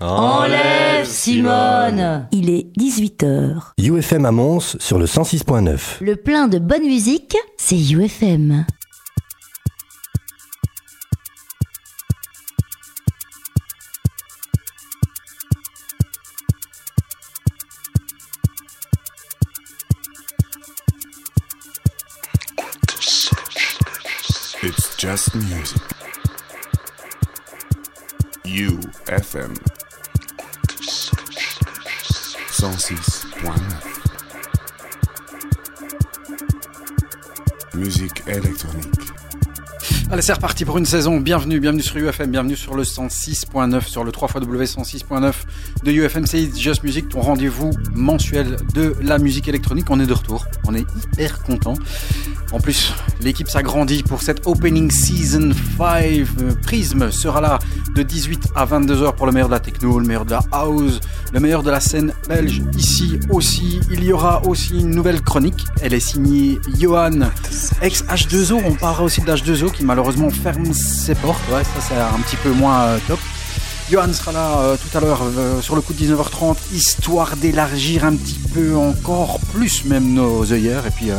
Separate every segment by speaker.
Speaker 1: Enlève Simone
Speaker 2: Il est 18h.
Speaker 3: UFM à Mons sur le 106.9.
Speaker 2: Le plein de bonne musique, c'est UFM.
Speaker 4: It's just music. UFM 106.9 Musique électronique.
Speaker 5: Allez, c'est reparti pour une saison. Bienvenue, bienvenue sur UFM, bienvenue sur le 106.9, sur le 3xW106.9 de UFM. C'est Just Music, ton rendez-vous mensuel de la musique électronique. On est de retour, on est hyper content. En plus, l'équipe s'agrandit pour cette Opening Season 5. Euh, Prism sera là de 18 à 22h pour le meilleur de la techno, le meilleur de la house, le meilleur de la scène belge. Ici aussi, il y aura aussi une nouvelle chronique. Elle est signée Johan, ex H2O. On parlera aussi de H2O qui malheureusement ferme ses portes. Ouais, ça c'est un petit peu moins euh, top. Johan sera là euh, tout à l'heure euh, sur le coup de 19h30, histoire d'élargir un petit peu encore plus même nos œillères et puis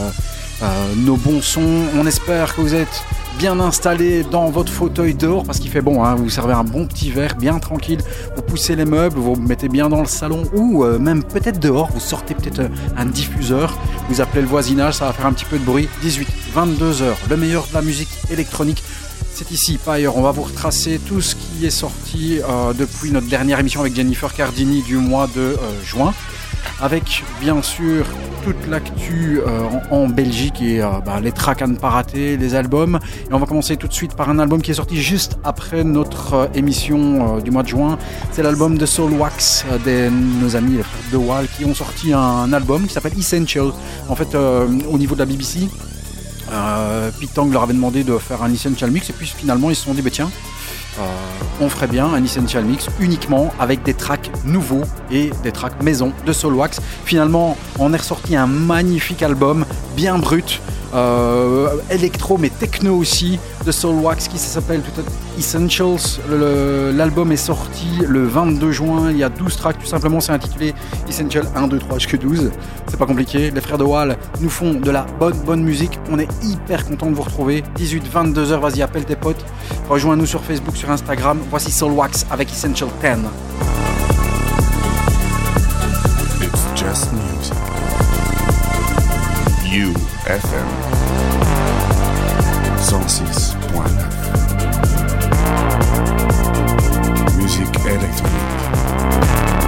Speaker 5: euh, nos bons sons. On espère que vous êtes bien installés dans votre fauteuil dehors parce qu'il fait bon. Hein, vous servez un bon petit verre bien tranquille. Vous poussez les meubles, vous mettez bien dans le salon ou euh, même peut-être dehors. Vous sortez peut-être euh, un diffuseur. Vous appelez le voisinage, ça va faire un petit peu de bruit. 18, 22 heures, le meilleur de la musique électronique. C'est ici, pas ailleurs. On va vous retracer tout ce qui est sorti depuis notre dernière émission avec Jennifer Cardini du mois de juin. Avec bien sûr toute l'actu euh, en, Belgique et euh, bah, les tracks à ne pas rater, les albums. Et on va commencer tout de suite par un album qui est sorti juste après notre euh, émission du mois de juin. C'est l'album de Soul Wax de nos amis de Wall qui ont sorti un album qui s'appelle Essential. En fait, au niveau de la BBC, Pete Tang leur avait demandé de faire un Essential Mix et puis finalement ils se sont dit bah tiens on ferait bien un Essential Mix uniquement avec des tracks nouveaux et des tracks maison de Soulwax. Finalement, on est ressorti un magnifique album, bien brut, euh, électro mais techno aussi, de Soulwax qui s'appelle Essentials. L'album est sorti le 22 juin, il y a 12 tracks, tout simplement c'est intitulé Essential 1, 2, 3, jusque 12. C'est pas compliqué, les frères de Wall nous font de la bonne, bonne musique. On est hyper content de vous retrouver. 18, 22 heures, vas-y, appelle tes potes. Rejoins-nous sur Facebook, sur Instagram. Voici Soulwax avec Essential 10.
Speaker 4: It's just music. UFM 106.9 Musique électronique.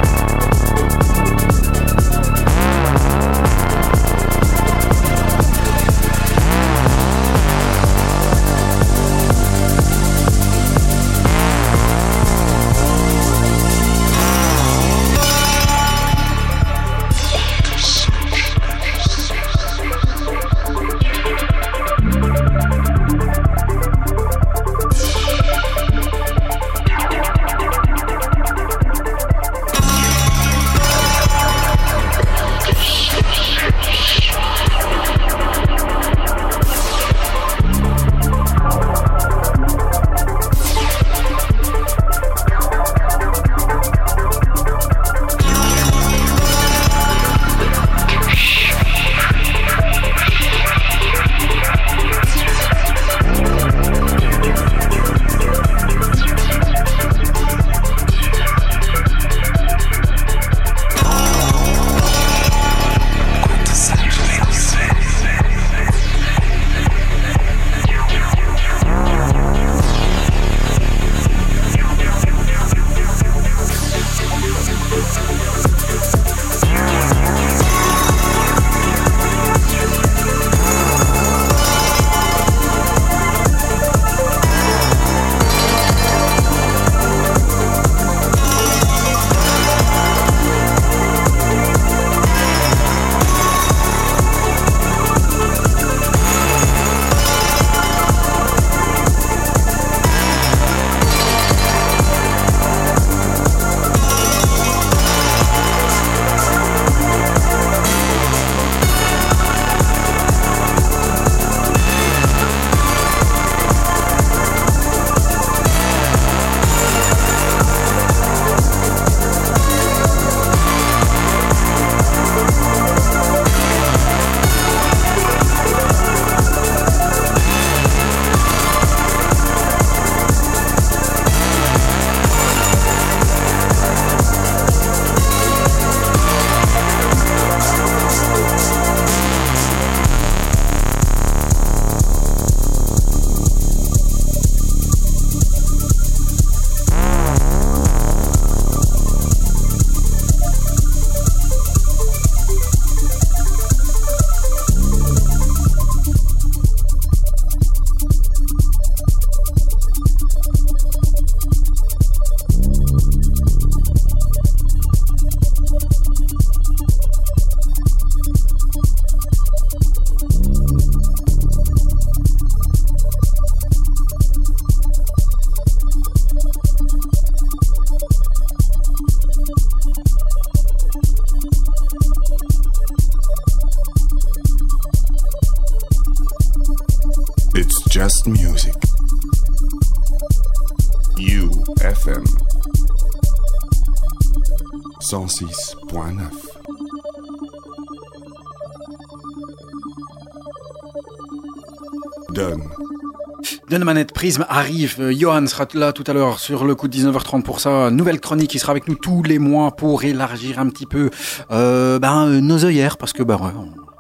Speaker 5: Manette Prisme arrive. Euh, Johan sera là tout à l'heure sur le coup de 19h30 pour sa nouvelle chronique. Il sera avec nous tous les mois pour élargir un petit peu euh, ben, euh, nos œillères parce que ben, ouais,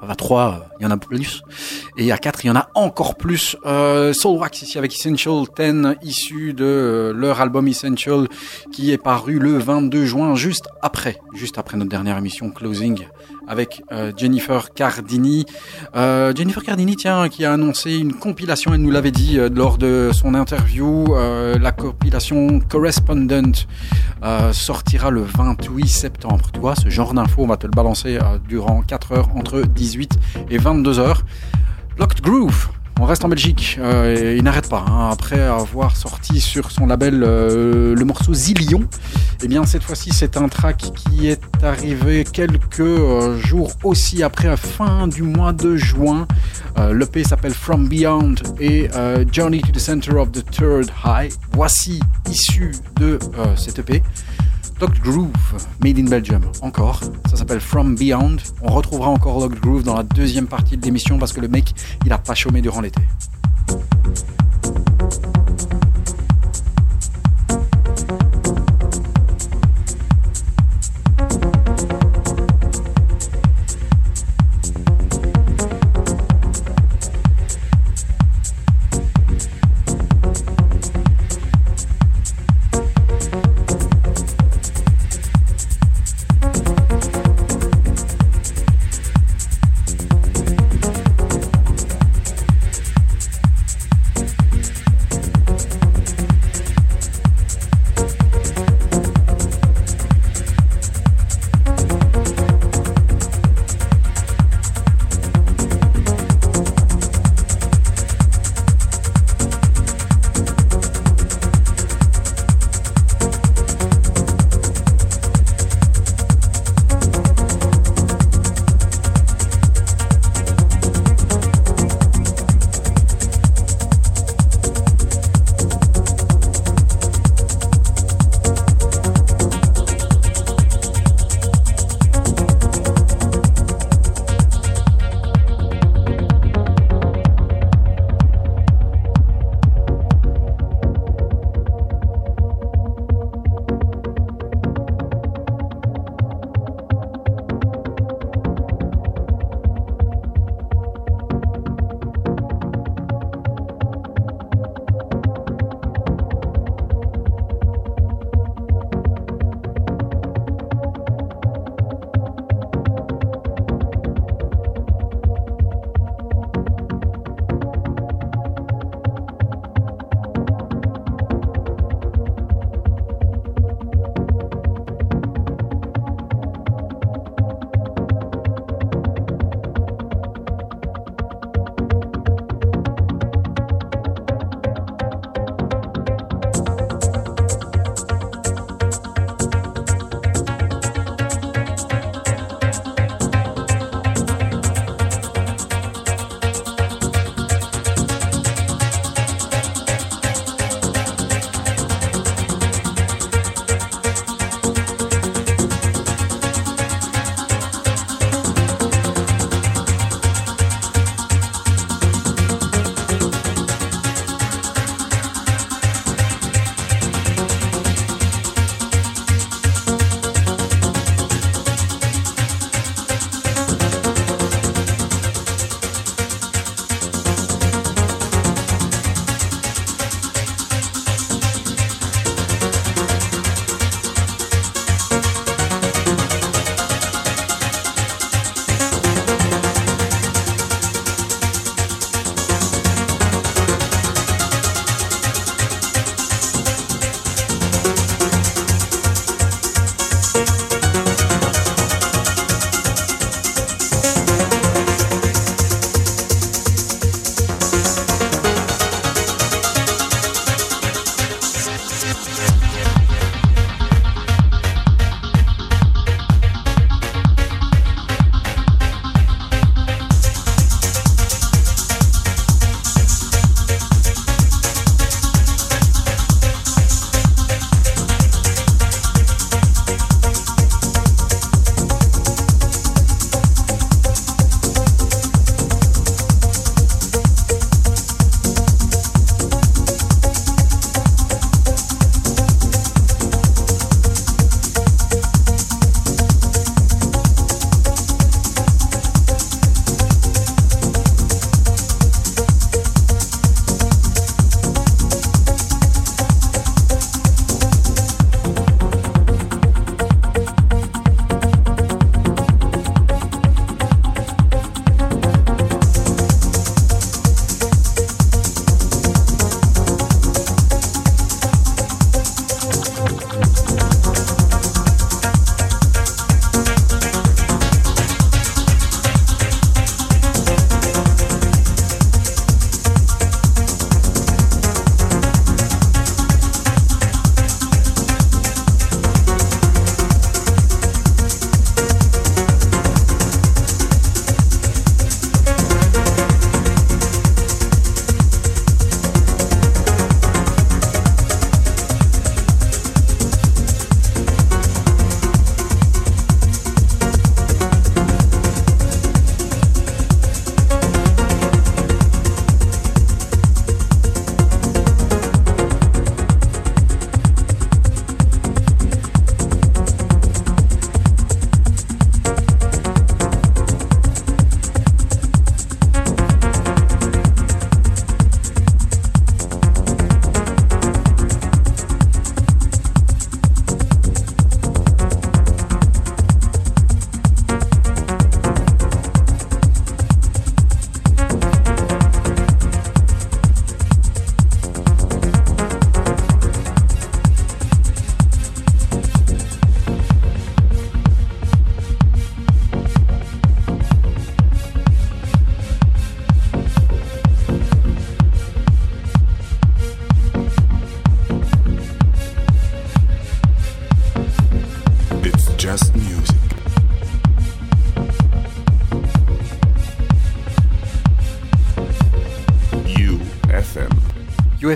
Speaker 5: à 3, il y en a plus. Et à 4, il y en a encore plus. Euh, Soulwax ici avec Essential 10, issu de euh, leur album Essential, qui est paru le 22 juin, juste après, juste après notre dernière émission Closing avec euh, Jennifer Cardini. Euh, Jennifer Cardini, tiens, qui a annoncé une compilation, elle nous l'avait dit euh, lors de son interview, la compilation Correspondent sortira le 28 septembre. Tu vois, ce genre d'infos, on va te le balancer durant 4 heures entre 18 et 22 heures. Locked Groove, on reste en Belgique, euh, et il n'arrête pas. hein. Après avoir sorti sur son label euh, le morceau Zillion, eh bien cette fois-ci c'est un track qui est arrivé quelques euh, jours aussi après, fin du mois de juin. L'EP s'appelle From Beyond et Journey to the Center of the Third High. Voici issu de cet EP. Locked Groove, Made in Belgium, encore. Ça s'appelle From Beyond. On retrouvera encore Locked Groove dans la deuxième partie de l'émission parce que le mec, il a pas chômé durant l'été.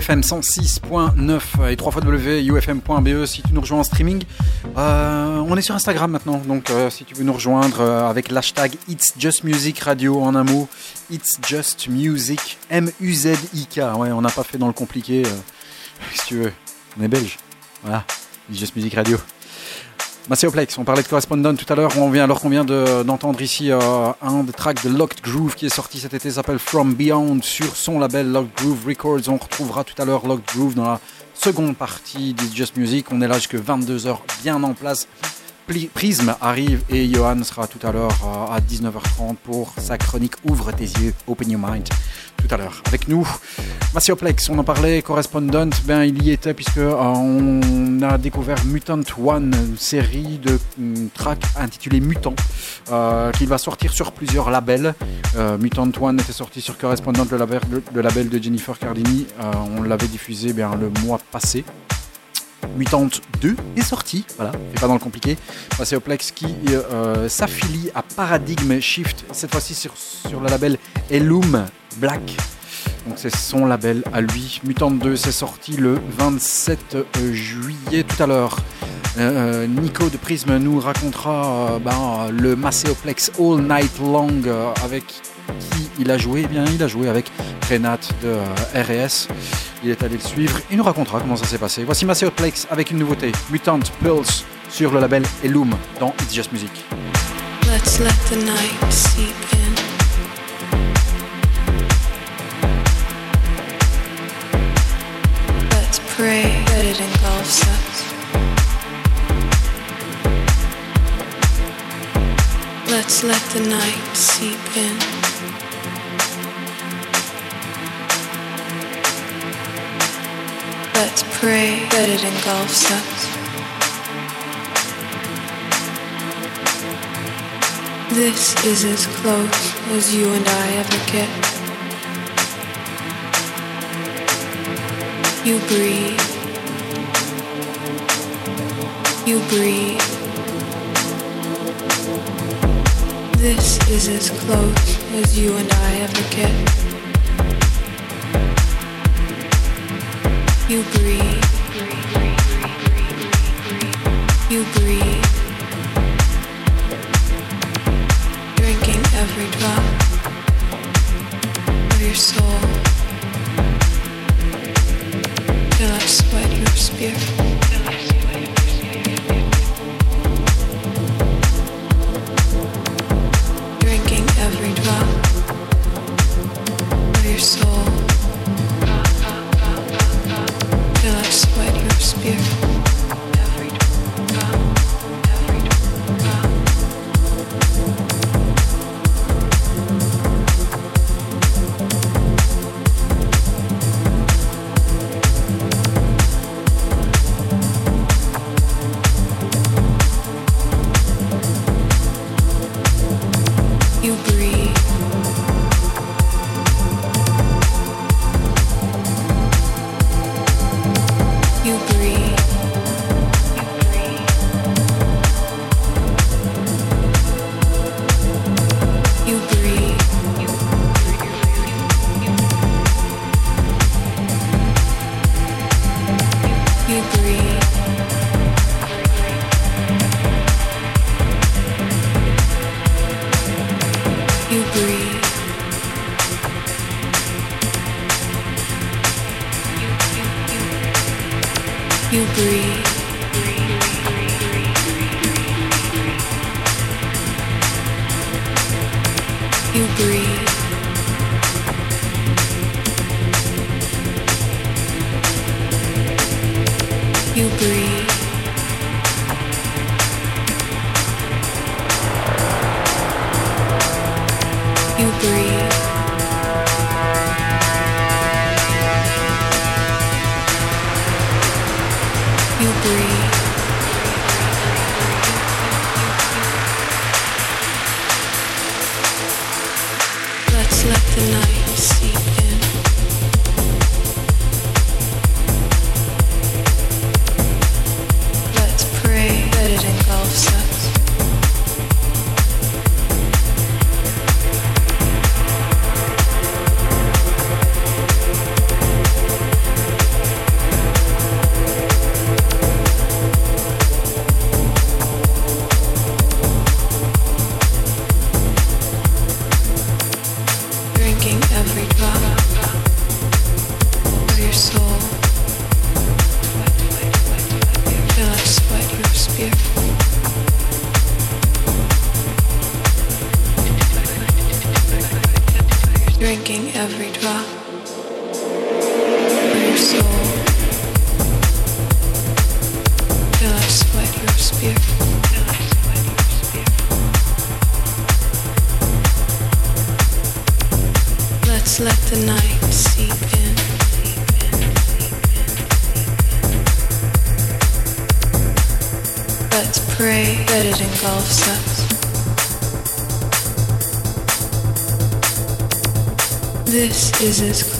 Speaker 4: UFM
Speaker 5: 106.9 et 3 ufm.be si tu nous rejoins en streaming. Euh, on est sur Instagram maintenant, donc euh, si tu veux nous rejoindre euh, avec l'hashtag It's Just Music Radio en un mot, It's Just Music M-U-Z-I-K. Ouais, on n'a pas fait dans le compliqué. si tu veux, on est belge. Voilà, It's Just Music Radio. Macéoplex, on parlait de Correspondent tout à l'heure, on vient alors qu'on vient de- d'entendre ici euh, un des tracks de Locked Groove qui est sorti cet été, s'appelle From Beyond sur son label Locked Groove Records. On retrouvera tout à l'heure Locked Groove dans la seconde partie d'It's Just Music. On est là jusque 22h bien en place. Pli- Prism arrive et Johan sera tout à l'heure euh, à 19h30 pour sa chronique Ouvre tes yeux, Open Your Mind. Tout à l'heure avec nous. Massioplex, on en parlait, correspondant, ben il y était puisque euh, on a découvert Mutant One, une série de mm, tracks intitulée Mutant, euh, qui va sortir sur plusieurs labels. Euh, Mutant One était sorti sur Correspondant, le label, de Jennifer Cardini. Euh, on l'avait diffusé bien le mois passé. Mutant 2 est sorti, voilà, c'est pas dans le compliqué. Massioplex qui euh, s'affilie à Paradigm Shift, cette fois-ci sur le label Elum Black. Son label à lui. Mutant 2, c'est sorti le 27 juillet tout à l'heure. Euh, Nico de Prism nous racontera euh, ben, le Macéoplex All Night Long euh, avec qui il a joué. Eh bien, il a joué avec Renat de euh, RS. Il est allé le suivre. Il nous racontera comment ça s'est passé. Voici Macéoplex avec une nouveauté Mutant Pulse sur le label Elum dans It's Just Music.
Speaker 1: Pray that it engulfs us. Let's let the night seep in. Let's pray that it engulfs us. This is as close as you and I ever get. You breathe. You breathe. This is as close as you and I ever get. You breathe. You breathe. drinking every drop of your soul spirit.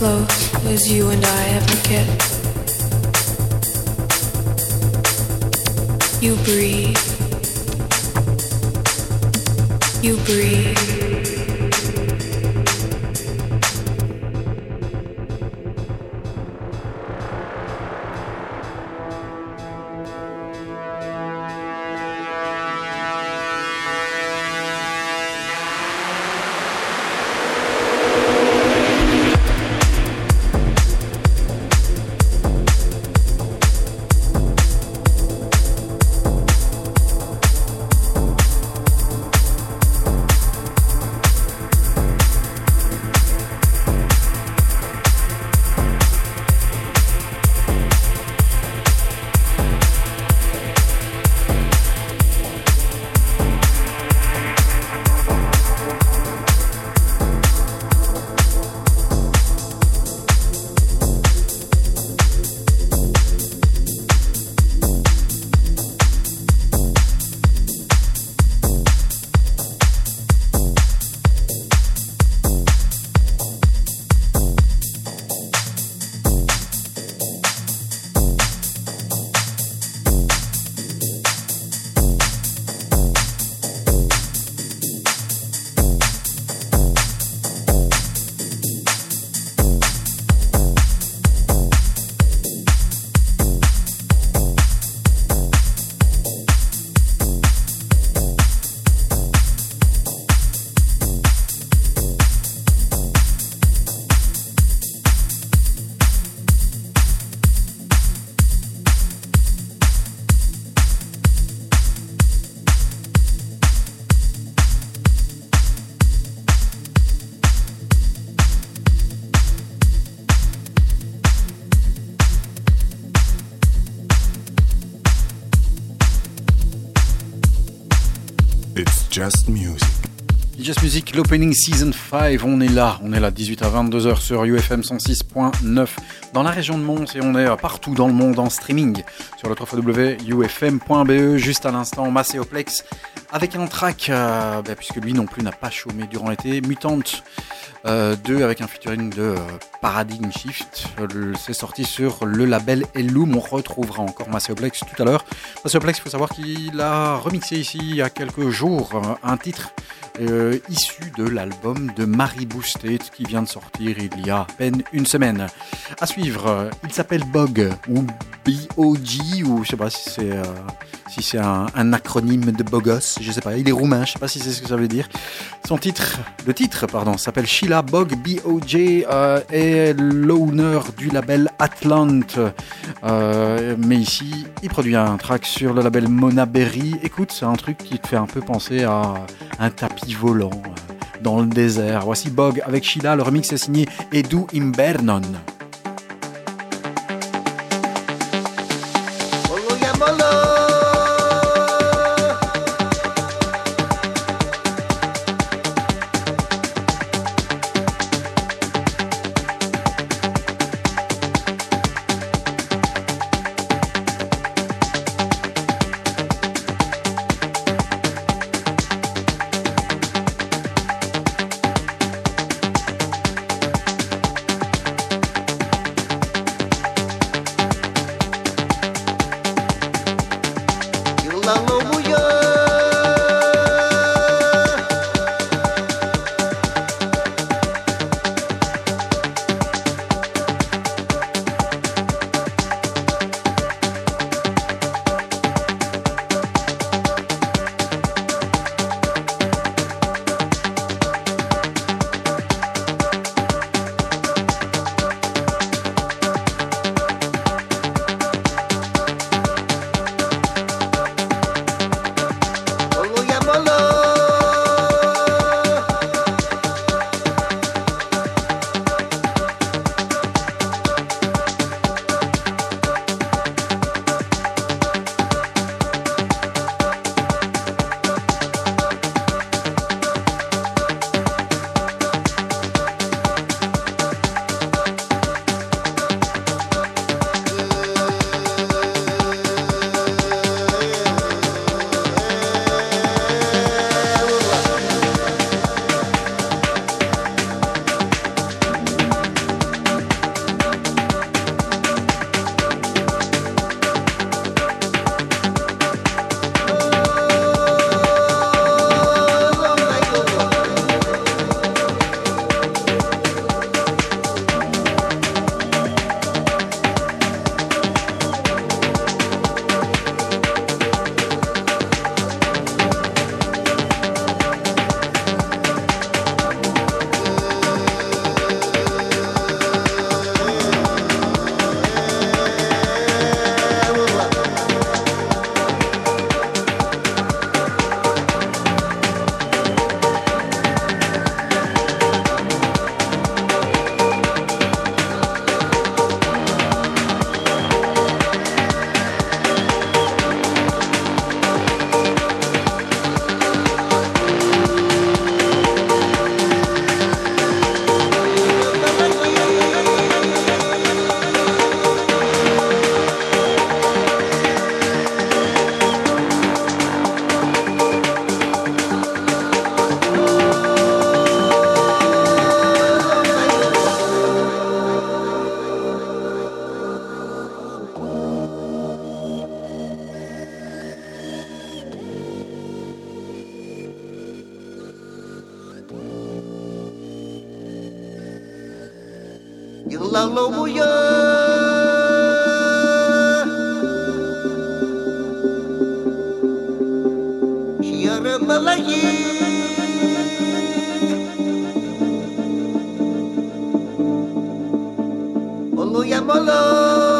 Speaker 1: Close as you and I ever get. You breathe.
Speaker 4: Just Music.
Speaker 5: Just Music, l'opening season 5, on est là, on est là 18 à 22h sur UFM 106.9 dans la région de Mons et on est partout dans le monde en streaming sur le www.ufm.be juste à l'instant Macéoplex avec un track, euh, bah, puisque lui non plus n'a pas chômé durant l'été, Mutante 2 euh, avec un featuring de euh, Paradigm Shift. C'est sorti sur le label Elloum. On retrouvera encore Macéoplex tout à l'heure. Macéoplex, il faut savoir qu'il a remixé ici il y a quelques jours un titre euh, issu de l'album de Mary Boosted qui vient de sortir il y a à peine une semaine. À suivre, il s'appelle Bog ou B-O-G ou je sais pas si c'est euh, un, acronyme de Bogos, je sais pas. Il est roumain, je sais pas si c'est ce que ça veut dire. Son titre, le titre, pardon, s'appelle Sheila Bog B-O-J euh, est l'owner du label Atlant. Euh, mais ici, il produit un track sur le label Mona Berry. Écoute, c'est un truc qui te fait un peu penser à un tapis volant euh, dans le désert. Voici Bog avec Sheila. Le remix est signé Edu Imbernon. yarımlayı Oluyam olur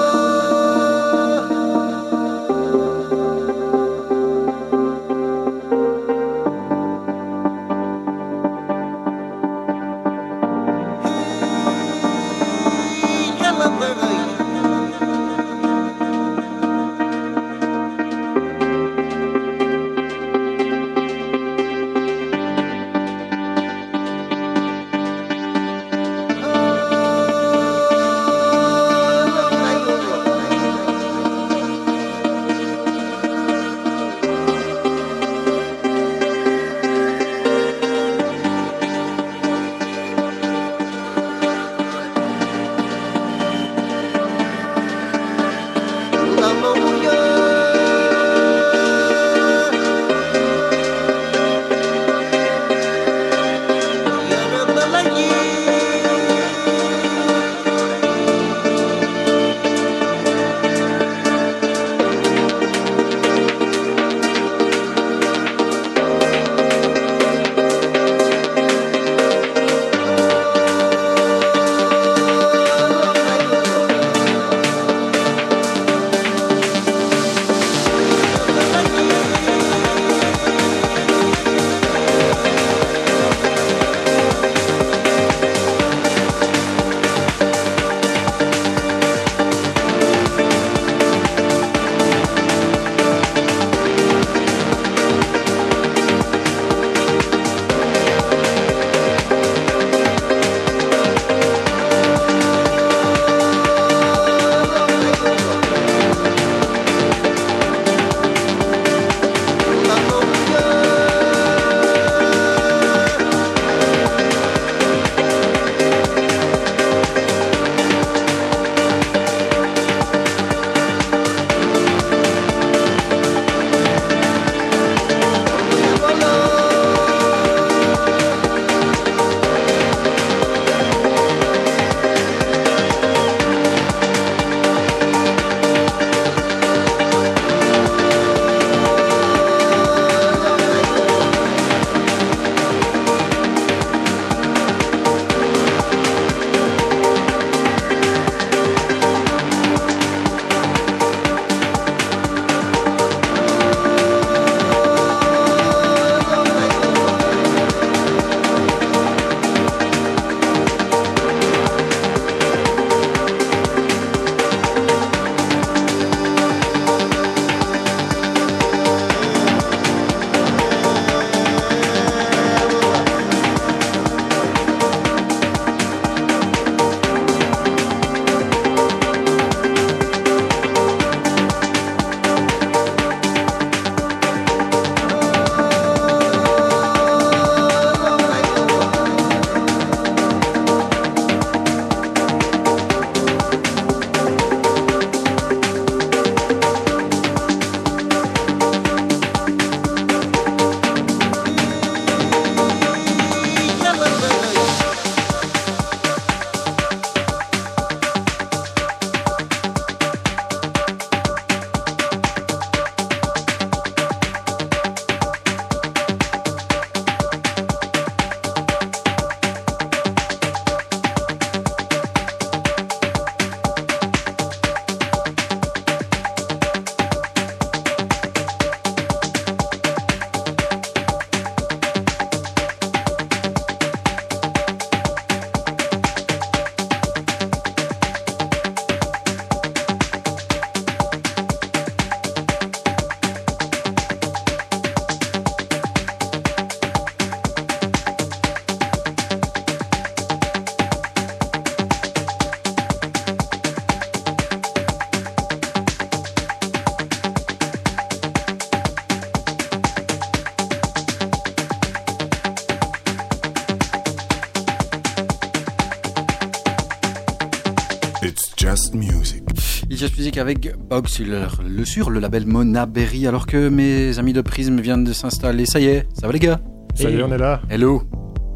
Speaker 5: avec Bog sur le, sur le label Mona Berry, alors que mes amis de Prism viennent de s'installer. Ça y est, ça va les gars
Speaker 6: Ça y est, on est là.
Speaker 5: Hello.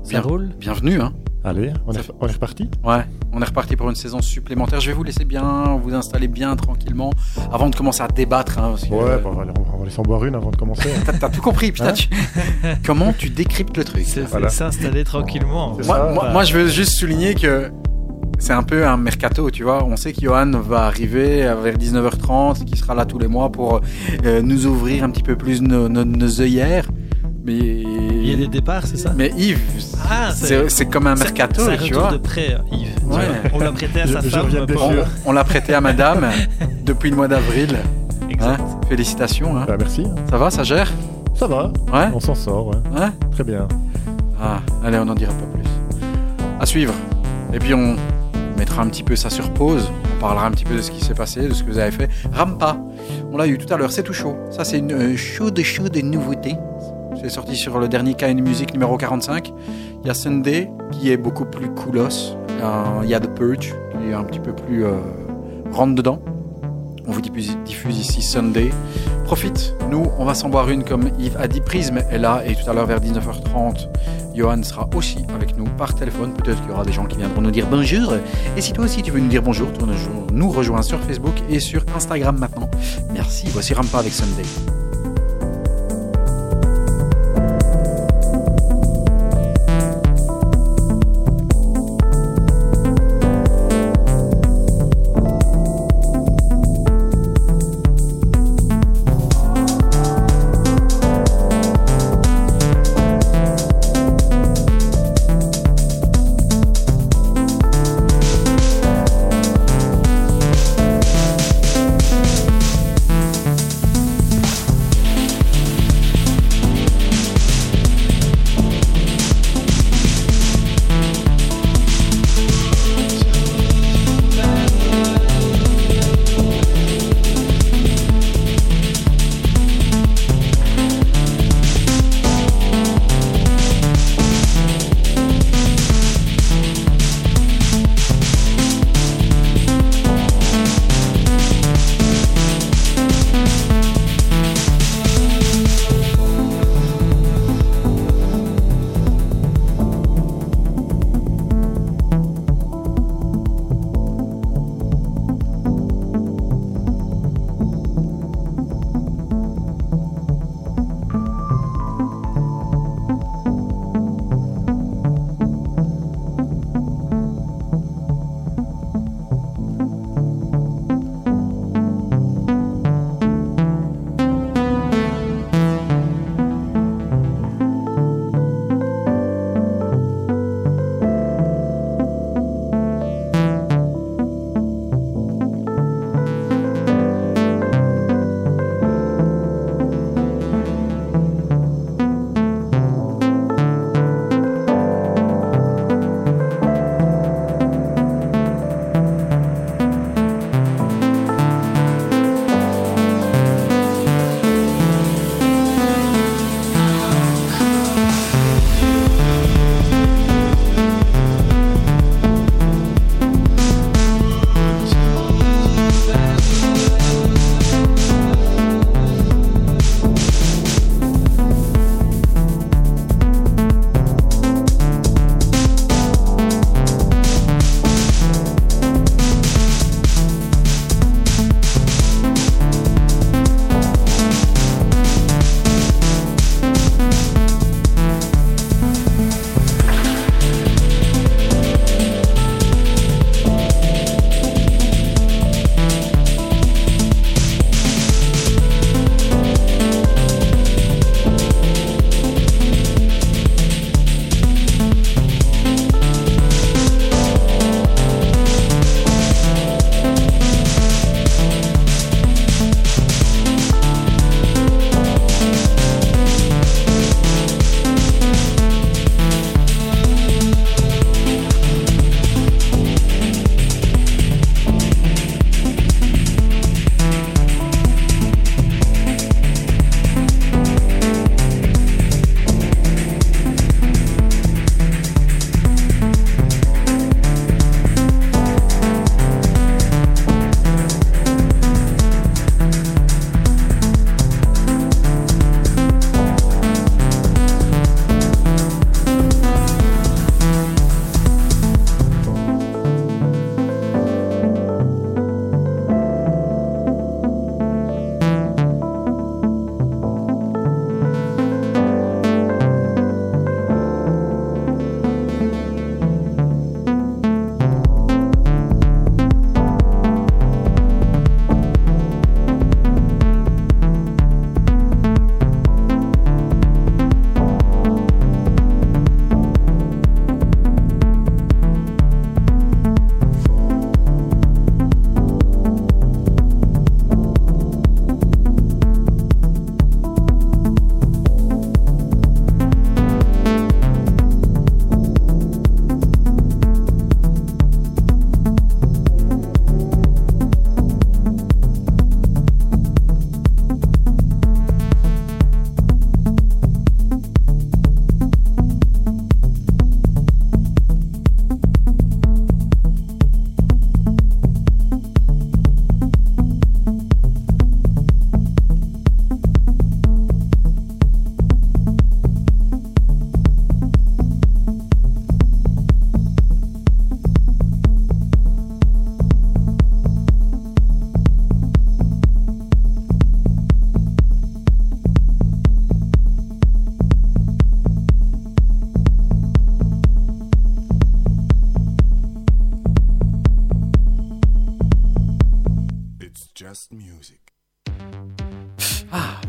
Speaker 7: Ça roule
Speaker 5: Bienvenue. Hein.
Speaker 6: Allez, on
Speaker 5: Ça
Speaker 6: est,
Speaker 5: fait-
Speaker 6: on est reparti
Speaker 5: Ouais, on est reparti pour une saison supplémentaire. Je vais vous laisser bien, vous installer bien tranquillement avant de commencer à débattre. hein, parce que,
Speaker 6: Ouais,
Speaker 5: euh,
Speaker 6: bon, on, va, laisser en boire une avant de commencer. hein.
Speaker 5: T'as tout compris, putain.
Speaker 6: Hein
Speaker 5: tu- Comment tu décryptes le truc
Speaker 7: C'est
Speaker 6: Voilà.
Speaker 7: s'installer tranquillement.
Speaker 5: Moi,
Speaker 6: ça.
Speaker 5: moi, moi, je veux juste souligner que c'est un peu un mercato, tu vois. On sait que Johan va arriver vers 19h30, qui sera là tous les mois pour euh, nous ouvrir un petit peu plus nos, nos, nos œillères. Mais,
Speaker 7: Il y a des départs, c'est ça?
Speaker 5: Mais Yves,
Speaker 7: Ah, c'est-
Speaker 5: c'est c'est comme un mercato,
Speaker 7: un
Speaker 5: tu vois.
Speaker 7: de prêt, Yves. Tu
Speaker 5: Ouais.
Speaker 7: vois, On l'a prêté à sa
Speaker 6: je
Speaker 7: femme.
Speaker 5: On, l'a prêté à madame depuis le mois d'avril.
Speaker 7: Exact.
Speaker 5: Hein Félicitations. Hein.
Speaker 6: Bah, merci.
Speaker 5: Ça va, ça gère?
Speaker 6: Ça va,
Speaker 5: Ouais
Speaker 6: on s'en sort, ouais.
Speaker 5: Ouais
Speaker 6: Très bien.
Speaker 5: Ah, allez, on n'en dira pas plus. À suivre. Et puis on mettra un petit peu ça sur pause. On parlera un petit peu de ce qui s'est passé, de ce que vous avez fait. Rampa, on l'a eu tout à l'heure, c'est tout chaud. Ça, c'est une euh, chaude, chaude nouveauté. C'est sorti sur le dernier KN Music numéro 45. Il y a Sunday, qui est beaucoup plus coolos. Euh, Il y a The Purge, qui est un petit peu plus euh, dedans. On vous diffuse, diffuse ici Sunday. Profite, nous, on va s'en boire une comme Yves a dit. Prisme est là et tout à l'heure vers 19h30, Johan sera aussi avec nous par téléphone. Peut-être qu'il y aura des gens qui viendront nous dire bonjour. Et si toi aussi tu veux nous dire bonjour, tu nous- rejoins sur Facebook et sur Instagram maintenant. Merci. Voici Rampa avec Sunday.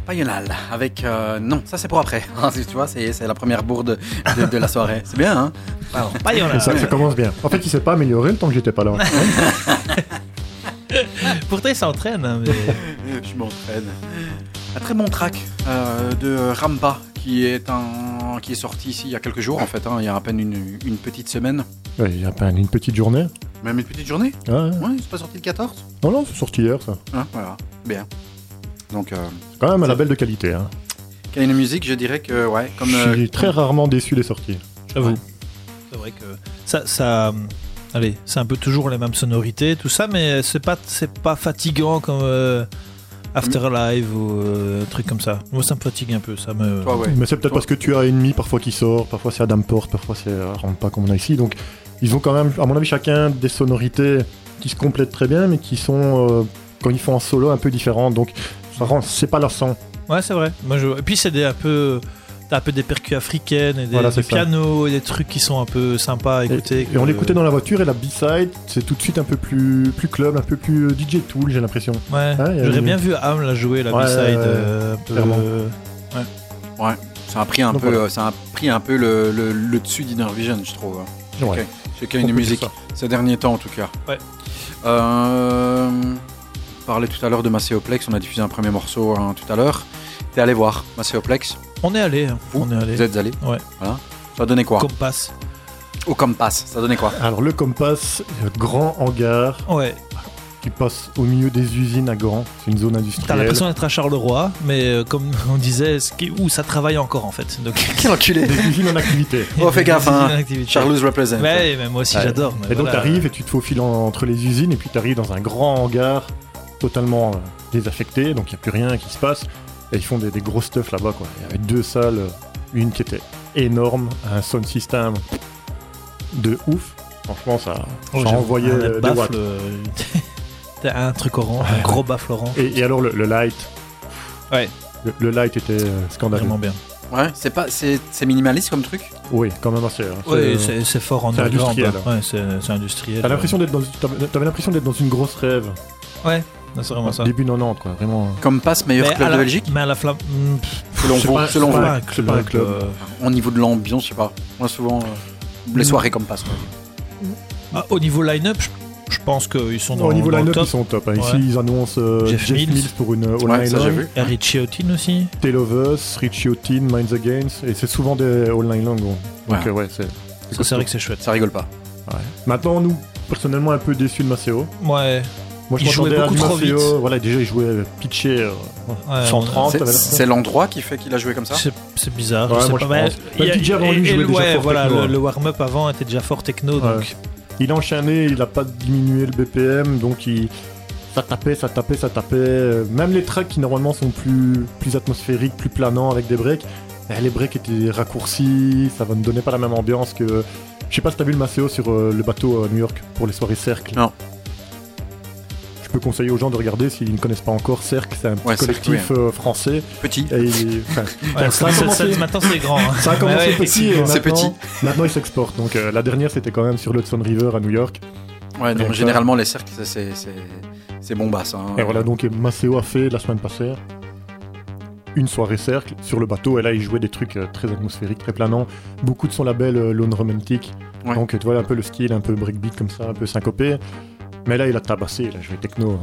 Speaker 5: Payonal avec euh, non ça c'est pour après tu vois c'est c'est la première bourde de, de la soirée c'est bien hein
Speaker 7: Alors, Payonal.
Speaker 6: Ça, ça commence bien. En fait, il s'est pas amélioré le temps que j'étais pas là.
Speaker 7: Pourtant, il s'entraîne. hein, mais-
Speaker 5: je m'entraîne un très bon track euh, de Rampa qui est un qui est sorti ici il y a quelques jours en fait hein, il y a à peine une, une petite semaine
Speaker 6: Ouais, il y a pas une petite journée.
Speaker 5: même une petite journée
Speaker 6: Ouais.
Speaker 5: ouais c'est pas sorti le 14
Speaker 6: Non, non, c'est sorti hier, ça.
Speaker 5: Ah, voilà bien donc euh,
Speaker 6: C'est quand même un label de qualité. Hein.
Speaker 5: Kane Music je dirais que ouais comme
Speaker 6: Je
Speaker 5: euh,
Speaker 6: suis très rarement déçu des sorties.
Speaker 7: J'avoue.
Speaker 5: Ouais.
Speaker 7: C'est vrai que ça, ça, euh, allez, c'est un peu toujours les mêmes sonorités, tout ça, mais c'est pas, c'est pas fatigant comme euh, Afterlife ou euh, un truc comme ça. Moi, ça me fatigue un peu, ça me.
Speaker 5: toi, ouais.
Speaker 6: Mais c'est peut-être
Speaker 5: Toi-
Speaker 6: parce que tu as ennemi parfois qui sort, parfois c'est Adam Porte, parfois c'est euh, rentre pas comme on a ici. Donc ils ont quand même, à mon avis, chacun des sonorités qui se complètent très bien, mais qui sont, euh, quand ils font en solo, un peu différentes. Donc c'est pas leur son.
Speaker 7: Ouais, c'est vrai. Moi, je... Et puis, c'est des, un peu. T'as un peu des percus africaines et des,
Speaker 6: Voilà,
Speaker 7: des pianos et des trucs qui sont un peu sympas à
Speaker 6: Et,
Speaker 7: écouter.
Speaker 6: et on l'écoutait dans la voiture et la B-side, c'est tout de suite un peu plus, plus club, un peu plus euh, DJ Tool, j'ai l'impression.
Speaker 7: Ouais,
Speaker 6: Ouais, y a
Speaker 7: j'aurais
Speaker 6: une-
Speaker 7: bien vu Am la jouer, la
Speaker 6: Ouais,
Speaker 7: B-side.
Speaker 6: ouais, ouais,
Speaker 7: euh,
Speaker 6: clairement.
Speaker 5: Ouais, ça a pris un
Speaker 6: Donc
Speaker 5: peu,
Speaker 6: voilà.
Speaker 5: euh, ça a pris un peu le, le, le dessus d'Inner Vision, je trouve. hein.
Speaker 6: Ouais. Peut dire
Speaker 5: Music,
Speaker 6: ça.
Speaker 5: ces derniers temps en tout cas.
Speaker 7: Ouais.
Speaker 5: Euh, parlait tout à l'heure de Macéoplex, on a diffusé un premier morceau hein, tout à l'heure. T'es allé voir Macéoplex
Speaker 7: On est allé. hein.
Speaker 5: Vous,
Speaker 7: On est allé.
Speaker 5: Vous êtes allé
Speaker 7: Ouais.
Speaker 5: Voilà. Ça a donné quoi
Speaker 7: Compass.
Speaker 5: Au Compass, ça donnait quoi
Speaker 6: Alors le Compass, grand hangar
Speaker 7: Ouais.
Speaker 6: qui passe au milieu des usines à Gand, c'est une zone
Speaker 7: T'as
Speaker 6: industrielle.
Speaker 7: l'impression d'être à Charleroi, mais euh, comme on disait, ce qui... où ça travaille encore en fait. Donc,
Speaker 5: Quel enculé
Speaker 6: Des usines en activité.
Speaker 5: Oh, fais gaffe, hein.
Speaker 7: Activité.
Speaker 5: Charles represent.
Speaker 7: Ouais, mais moi aussi
Speaker 6: Ouais.
Speaker 7: j'adore.
Speaker 6: Et donc
Speaker 7: voilà.
Speaker 6: t'arrives et tu te faufiles en- entre les usines et puis t'arrives dans un grand hangar totalement euh, désaffecté, donc il n'y a plus rien qui se passe. Et ils font des, des gros stuff là-bas quoi. Il y avait deux salles, euh, une qui était énorme, un sound system de ouf. Franchement ça,
Speaker 7: Oh,
Speaker 6: ça envoyait
Speaker 7: un
Speaker 6: euh, des
Speaker 7: baffle,
Speaker 6: watts.
Speaker 7: un truc orange, un gros baffle orange.
Speaker 6: Et, et alors le, le light.
Speaker 7: Ouais.
Speaker 6: Le, le light était scandaleux.
Speaker 7: Vraiment bien.
Speaker 5: Ouais, c'est pas, c'est, minimaliste comme truc?
Speaker 6: Oui, quand même assez. hein.
Speaker 7: Ouais,
Speaker 6: C'est-
Speaker 7: fort en
Speaker 6: industriel.
Speaker 7: hein. Ouais, c'est industriel.
Speaker 6: T'as l'impression d'être dans, t'avais t'avais l'impression d'être dans une grosse rêve.
Speaker 7: Ouais, c'est vraiment ça.
Speaker 6: Début 90 quoi, vraiment.
Speaker 5: Compass, meilleur
Speaker 7: Mais
Speaker 5: club
Speaker 7: la-
Speaker 5: de Belgique
Speaker 7: Mais à la flamme. hmm,
Speaker 5: Selon vous,
Speaker 6: pas-
Speaker 5: selon
Speaker 6: c'est
Speaker 5: vous.
Speaker 6: pas-
Speaker 7: un
Speaker 6: c'est pas un club.
Speaker 7: euh,
Speaker 5: Au niveau de l'ambiance, je sais pas. Moi, souvent, euh, les
Speaker 6: Mm.
Speaker 5: soirées Compass. quoi.
Speaker 7: ah, au niveau line-up, je, je pense qu'ils sont dans,
Speaker 6: Au niveau
Speaker 7: dans
Speaker 6: line-up, ils sont top. hein.
Speaker 7: Ouais.
Speaker 6: Ici, ils annoncent euh,
Speaker 7: Jeff
Speaker 6: Jeff,
Speaker 7: Mills.
Speaker 6: Mills. pour une euh, All
Speaker 5: Ouais,
Speaker 6: Night
Speaker 5: ça, j'ai
Speaker 6: Long,
Speaker 7: a Richie Houghton aussi.
Speaker 6: Tale of Us, Richie Houghton, Minds Against, et c'est souvent des All Night Long. bon. Donc,
Speaker 5: Ouais.
Speaker 6: euh, ouais, c'est.
Speaker 7: C'est vrai que c'est chouette.
Speaker 5: Ça rigole pas.
Speaker 6: ouais. Maintenant, nous, personnellement, un peu déçus de Maceo.
Speaker 7: Ouais.
Speaker 6: Moi, je
Speaker 7: Il jouait
Speaker 6: à
Speaker 7: beaucoup
Speaker 6: du
Speaker 7: trop
Speaker 6: Maceo.
Speaker 7: vite.
Speaker 6: Voilà, déjà, il jouait euh, pitché euh,
Speaker 7: Ouais,
Speaker 6: 130.
Speaker 5: C'est, l'endroit qui fait qu'il a joué comme ça
Speaker 7: C'est c'est bizarre.
Speaker 6: Ouais,
Speaker 7: je sais
Speaker 6: moi,
Speaker 7: pas.
Speaker 6: je
Speaker 7: mais il
Speaker 6: avant lui
Speaker 7: et- et
Speaker 6: jouait déjà
Speaker 7: ouais,
Speaker 6: fort
Speaker 7: voilà,
Speaker 6: techno,
Speaker 7: le,
Speaker 6: hein.
Speaker 7: le warm-up avant était déjà fort techno,
Speaker 6: Ouais.
Speaker 7: donc
Speaker 6: Il a enchaîné, il a pas diminué le BPM, donc il... ça tapait, ça tapait, ça tapait. Euh, Même les tracks qui normalement sont plus, plus atmosphériques, plus planants avec des breaks, eh, les breaks étaient raccourcis, ça ne donnait pas la même ambiance que. Je sais pas si t'as vu le Maceo sur euh, le bateau à New York pour les soirées Cercle.
Speaker 5: Non.
Speaker 6: Je peux conseiller aux gens de regarder s'ils ne connaissent pas encore Cercle, c'est un petit
Speaker 5: Ouais,
Speaker 6: collectif euh, français.
Speaker 5: Petit.
Speaker 6: Et il- enfin,
Speaker 7: Ouais,
Speaker 6: ça commencé-
Speaker 7: maintenant c'est grand. hein.
Speaker 6: ça a commencé
Speaker 7: Ouais,
Speaker 6: petit
Speaker 5: C'est
Speaker 6: maintenant,
Speaker 5: petit.
Speaker 6: maintenant il s'exporte. Donc euh, la dernière c'était quand même sur l'Hudson River à New York.
Speaker 5: Ouais,
Speaker 6: Et
Speaker 5: généralement, les cercles, c'est, c'est, c'est, c'est bombasse. Hein.
Speaker 6: Et voilà, donc Maceo a fait la semaine passée une soirée cercle sur le bateau. Et là, il jouait des trucs euh, très atmosphériques, très planants. Beaucoup de son label euh, Lone Romantic.
Speaker 5: Ouais.
Speaker 6: Donc, tu vois un peu le style, un peu breakbeat comme ça, un peu syncopé. Mais là, il a tabassé, il a joué techno. hein.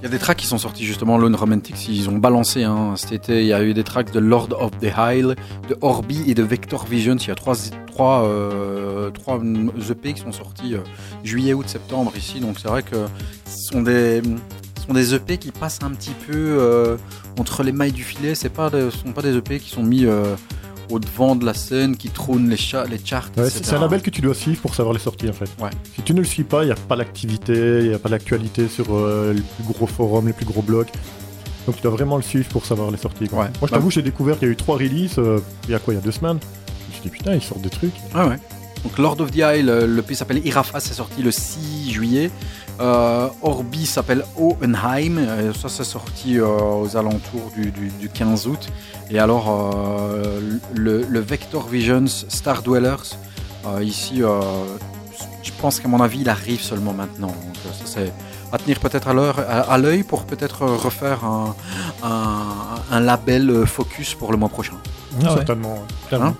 Speaker 5: Il y a des tracks qui sont sortis justement, Lone Romantics, ils ont balancé hein, cet été. Il y a eu des tracks de Lord of the Isle, de Orbi et de Vector Visions. Il y a trois, trois, euh, trois EP qui sont sortis euh, juillet, août, septembre ici. Donc c'est vrai que ce sont des, ce sont des EP qui passent un petit peu euh, entre les mailles du filet. Ce sont pas des EP qui sont mis euh, au devant de la scène, qui trônent les, cha- les charts.
Speaker 6: Ouais, c'est un label que tu dois suivre pour savoir les sorties en fait.
Speaker 5: Ouais.
Speaker 6: Si tu ne le suis pas, il n'y a pas l'activité, il n'y a pas l'actualité sur euh, les plus gros forums, les plus gros blogs. Donc tu dois vraiment le suivre pour savoir les sorties. quoi.
Speaker 5: Ouais.
Speaker 6: Moi, je t'avoue, j'ai découvert qu'il y a eu trois releases euh, il y a quoi, il y a deux semaines? Je me suis dit, putain, ils sortent des trucs.
Speaker 5: Ah ouais. Donc Lord of the Isle, euh, le pays s'appelle Irafa, c'est sorti le 6 juillet. Euh, Orbi s'appelle Hohenheim, euh, ça c'est sorti euh, aux alentours du, du- du 15 août. Et alors euh, le, le Vector Visions Star Dwellers, euh, ici, euh, je pense qu'à mon avis il arrive seulement maintenant. Donc, euh, ça c'est à tenir peut-être à l'heure- à à l'œil pour peut-être refaire un, un- un label focus pour le mois prochain.
Speaker 7: Ah ouais.
Speaker 6: Certainement. clairement.
Speaker 5: Hein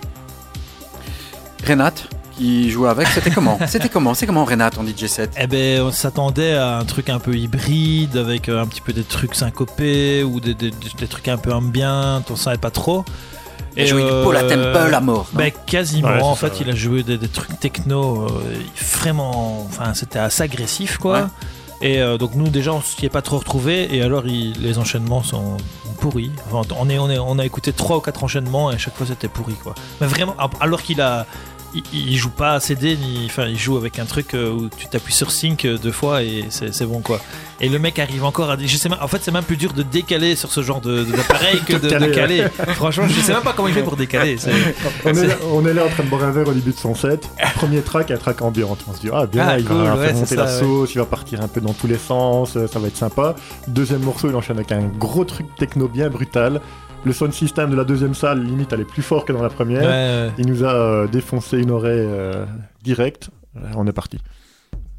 Speaker 5: Renate, qui joue avec, c'était comment? C'était comment? C'est comment Renate en DJ set?
Speaker 7: Eh ben, on s'attendait à un truc un peu hybride, avec euh, un petit peu des trucs syncopés ou des, des- des trucs un peu ambiants, on savait pas trop.
Speaker 5: Il jouait du Paula Temple à mort.
Speaker 7: Ben, quasiment,
Speaker 6: Ouais,
Speaker 7: en
Speaker 6: ça,
Speaker 7: fait,
Speaker 6: ouais.
Speaker 7: il a joué des, des trucs techno euh, vraiment. Enfin, c'était assez agressif, quoi.
Speaker 5: Ouais.
Speaker 7: Et euh, donc, nous, déjà, on s'y est pas trop retrouvés. Et alors, il- les enchaînements sont pourris. Enfin, on, est, on, est, on a écouté trois ou quatre enchaînements et à chaque fois, c'était pourri, quoi. Mais vraiment, alors qu'il a. Il, il joue pas à CD, ni, enfin, il joue avec un truc euh, où tu t'appuies sur sync euh, deux fois et c'est bon, quoi. Et le mec arrive encore à. Je sais même, en fait, c'est même plus dur de décaler sur ce genre de- de- d'appareil que de, de
Speaker 6: Caler,
Speaker 7: caler. Franchement, je sais même pas comment il fait pour décaler.
Speaker 6: On est, là, on est là en train de boire un verre au début de son set. Premier track, un track ambiante. On se dit, ah bien,
Speaker 7: Ah,
Speaker 6: il
Speaker 7: cool,
Speaker 6: va
Speaker 7: ouais,
Speaker 6: faire monter la sauce, il va partir un peu dans tous les sens, euh, ça va être sympa. Deuxième morceau, il enchaîne avec un gros truc techno bien brutal. Le sound system de la deuxième salle, limite, elle est plus fort que dans la première.
Speaker 7: Ouais, ouais.
Speaker 6: Il nous a euh, défoncé une oreille euh, directe. Euh, On est parti.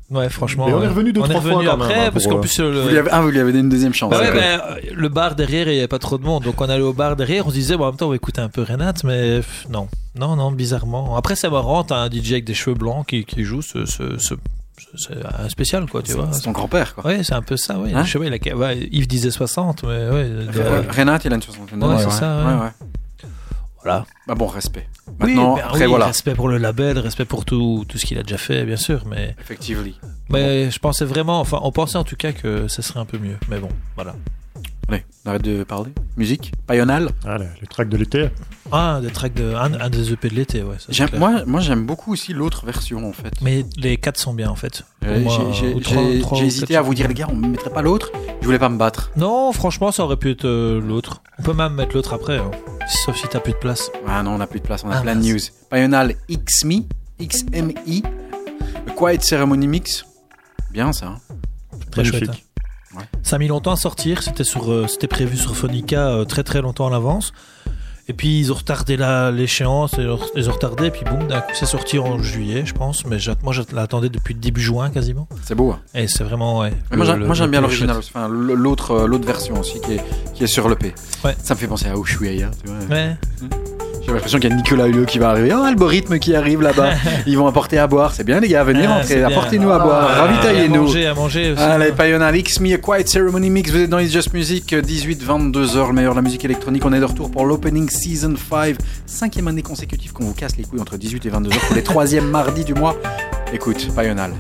Speaker 7: Ouais, franchement.
Speaker 6: Et on est revenu deux,
Speaker 7: on est
Speaker 6: trois
Speaker 7: revenu
Speaker 6: fois quand
Speaker 7: après,
Speaker 6: même, hein,
Speaker 7: parce qu'en plus, le,
Speaker 5: Vous lui avez- Ah, vous lui avez donné une deuxième chance.
Speaker 7: Bah ouais, bah, euh, le bar derrière, il n'y avait pas trop de monde. Donc on allait au bar derrière, on se disait, bon, en même temps, on va écouter un peu Renate, mais pff, non. Non, non, bizarrement. Après, c'est marrant, t'as un DJ avec des cheveux blancs qui, qui joue ce, ce, ce- ce- c'est un spécial, quoi, tu vois.
Speaker 5: c'est ton grand-père, quoi.
Speaker 7: Ouais, c'est un peu ça, ouais.
Speaker 5: Hein
Speaker 7: je sais pas, il a, ouais, Yves disait 60, mais ouais.
Speaker 5: Euh, Renate, il a une soixantaine
Speaker 7: Ouais,
Speaker 5: d'années.
Speaker 7: c'est ça, ouais. voilà.
Speaker 5: Bah bon, respect.
Speaker 7: Oui,
Speaker 5: Maintenant,
Speaker 7: ben
Speaker 5: après,
Speaker 7: oui,
Speaker 5: voilà.
Speaker 7: respect pour le label, respect pour tout, tout ce qu'il a déjà fait, bien sûr, mais,
Speaker 5: Effectivement.
Speaker 7: mais je pensais vraiment, enfin, on pensait en tout cas que ça serait un peu mieux. Mais bon, voilà.
Speaker 5: Allez, on arrête de parler. Musique, Payonal.
Speaker 6: Ah, le, le track de l'été.
Speaker 7: Ah, des tracks de, un, un des EP de l'été, ouais. ça,
Speaker 5: J'aime-. Moi, moi j'aime beaucoup aussi l'autre version, en fait.
Speaker 7: Mais les quatre sont bien en fait.
Speaker 5: Euh,
Speaker 7: moi,
Speaker 5: j'ai- hésité à vous dire, les gars, on ne mettrait pas l'autre. Je voulais pas me battre.
Speaker 7: Non, franchement, ça aurait pu être euh, l'autre. On peut même mettre l'autre après, hein. sauf si t'as plus de place.
Speaker 5: Ah non, on n'a plus de place, on a
Speaker 7: Ah,
Speaker 5: plein de news. Payonal XMI, XMI, le Quiet Ceremony Mix. Bien ça. hein.
Speaker 7: Très
Speaker 6: Magnifique.
Speaker 7: chouette. hein. Ça a mis longtemps à sortir. C'était sur, euh, c'était prévu sur Phonica euh, très très longtemps en avance. Et puis ils ont retardé l'échéance, ils ont retardé, et puis boum, d'un coup c'est sorti en juillet, je pense. Mais moi je l'attendais depuis le début juin quasiment.
Speaker 5: C'est beau. hein.
Speaker 7: Et c'est vraiment ouais.
Speaker 5: Moi,
Speaker 7: le-
Speaker 5: j'aime- moi, bien l'original, enfin l'autre, euh, l'autre version aussi qui est, qui est sur le P.
Speaker 7: Ouais.
Speaker 5: Ça me fait penser à Ushuaïa. Tu vois.
Speaker 7: Ouais.
Speaker 5: J'ai l'impression qu'il y a Nicolas Hulot qui va arriver. Oh, algorithme qui arrive là-bas. Ils vont apporter à boire. C'est bien les gars, venez
Speaker 7: Ah,
Speaker 5: rentrer. Apportez-nous à boire.
Speaker 7: Ah, À
Speaker 5: Ravitaillez-nous.
Speaker 7: manger, à manger aussi.
Speaker 5: Allez, Payonal X Me, A Quiet Ceremony Mix, vous êtes dans It's Just Music, 18-22h, le meilleur de la musique électronique. On est de retour pour l'Opening Season 5, cinquième année consécutive qu'on vous casse les couilles entre 18 et 22h pour les troisièmes mardis du mois. Écoute, Payonal.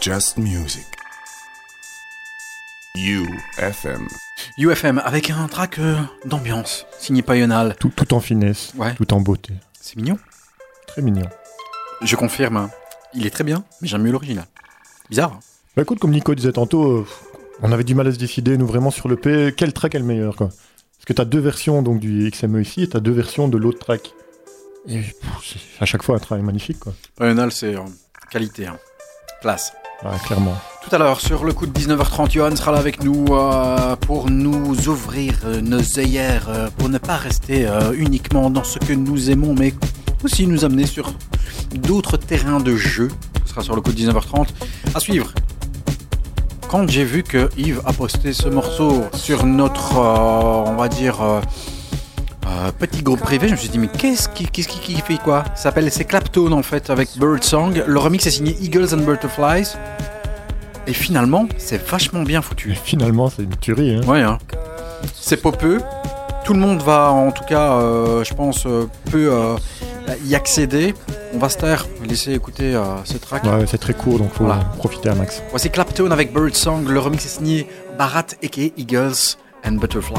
Speaker 4: Just music. UFM.
Speaker 5: UFM avec un track euh, d'ambiance signé Payonal.
Speaker 6: Tout, tout en finesse,
Speaker 5: Ouais.
Speaker 6: tout en beauté.
Speaker 5: C'est mignon.
Speaker 6: Très mignon.
Speaker 5: Je confirme. hein. Il est très bien, mais j'aime mieux l'original. Bizarre. hein.
Speaker 6: Bah écoute, comme Nico disait tantôt, euh, on avait du mal à se décider, nous, vraiment, sur le P, quel track est le meilleur, quoi? Parce que t'as deux versions donc, du XME ici, et t'as deux versions de l'autre track. Et pff, à chaque fois un travail magnifique, quoi.
Speaker 5: Payonal, c'est euh, qualité. hein. Place.
Speaker 6: Clairement.
Speaker 5: Tout à l'heure, sur le coup de 19h30, Johan sera là avec nous euh, pour nous ouvrir euh, nos œillères, euh, pour ne pas rester uniquement dans ce que nous aimons, mais aussi nous amener sur d'autres terrains de jeu. Ce sera sur le coup de 19h30. À suivre. Quand j'ai vu que Yves a posté ce morceau sur notre, on va dire, euh, petit groupe privé, je me suis dit, mais qu'est-ce qui, qu'est-ce qui, qui fait quoi? Ça s'appelle, c'est Claptone en fait, avec Birdsong. Le remix est signé Eagles and Butterflies. Et finalement, c'est vachement bien
Speaker 6: Et
Speaker 5: foutu.
Speaker 6: finalement, c'est une tuerie, hein.
Speaker 5: Ouais, hein. C'est popeux. Tout le monde va, en tout cas, euh, je pense, euh, peut y accéder. On va se taire, laisser écouter euh, ce track.
Speaker 6: Ouais, c'est très court, donc faut
Speaker 5: Voilà.
Speaker 6: profiter à max.
Speaker 5: Voici Claptone avec Birdsong. Le remix est signé Barat aka Eagles and Butterfly.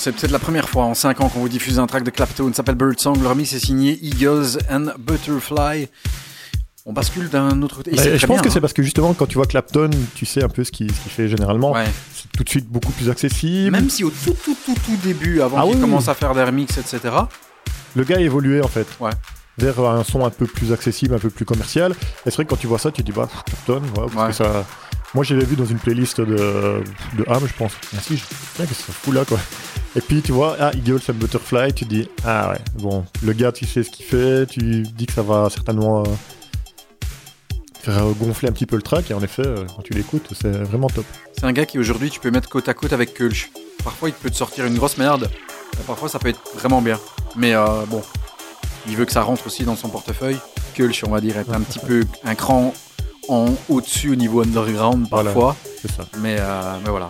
Speaker 5: C'est peut-être la première fois en 5 ans qu'on vous diffuse un track de Clapton. Ça s'appelle Birdsong. Le remix est signé Eagles and Butterfly. On bascule d'un autre côté.
Speaker 6: Bah, je pense
Speaker 5: bien,
Speaker 6: que
Speaker 5: hein.
Speaker 6: c'est parce que justement, quand tu vois Clapton, tu sais un peu ce qu'il ce fait généralement.
Speaker 5: Ouais.
Speaker 6: C'est tout de suite beaucoup plus accessible.
Speaker 5: Même si au tout, tout, tout, tout début, avant
Speaker 6: Ah
Speaker 5: qu'il
Speaker 6: oui,
Speaker 5: commence à faire des remixes, etc.
Speaker 6: Le gars a évolué en fait.
Speaker 5: Ouais.
Speaker 6: Vers un son un peu plus accessible, un peu plus commercial. Et c'est vrai que quand tu vois ça, tu te dis, bah, Clapton, ouais, parce
Speaker 5: Ouais.
Speaker 6: que ça. Moi, je l'ai vu dans une playlist de, de Ham, je pense. Merci, je putain, qu'est-ce que ça fout là, quoi. Et puis, tu vois, ah, Eagles and Butterfly, tu dis, ah ouais, bon, le gars, tu sais ce qu'il fait, tu dis que ça va certainement euh, faire gonfler un petit peu le track, et en effet, euh, quand tu l'écoutes, c'est vraiment top.
Speaker 5: C'est un gars qui aujourd'hui tu peux mettre côte à côte avec Kulch. Parfois il peut te sortir une grosse merde, et parfois ça peut être vraiment bien. Mais euh, bon, il veut que ça rentre aussi dans son portefeuille. Kulch, on va dire, est un petit peu un cran en au-dessus au niveau underground parfois.
Speaker 6: C'est ça.
Speaker 5: Mais, euh, mais voilà.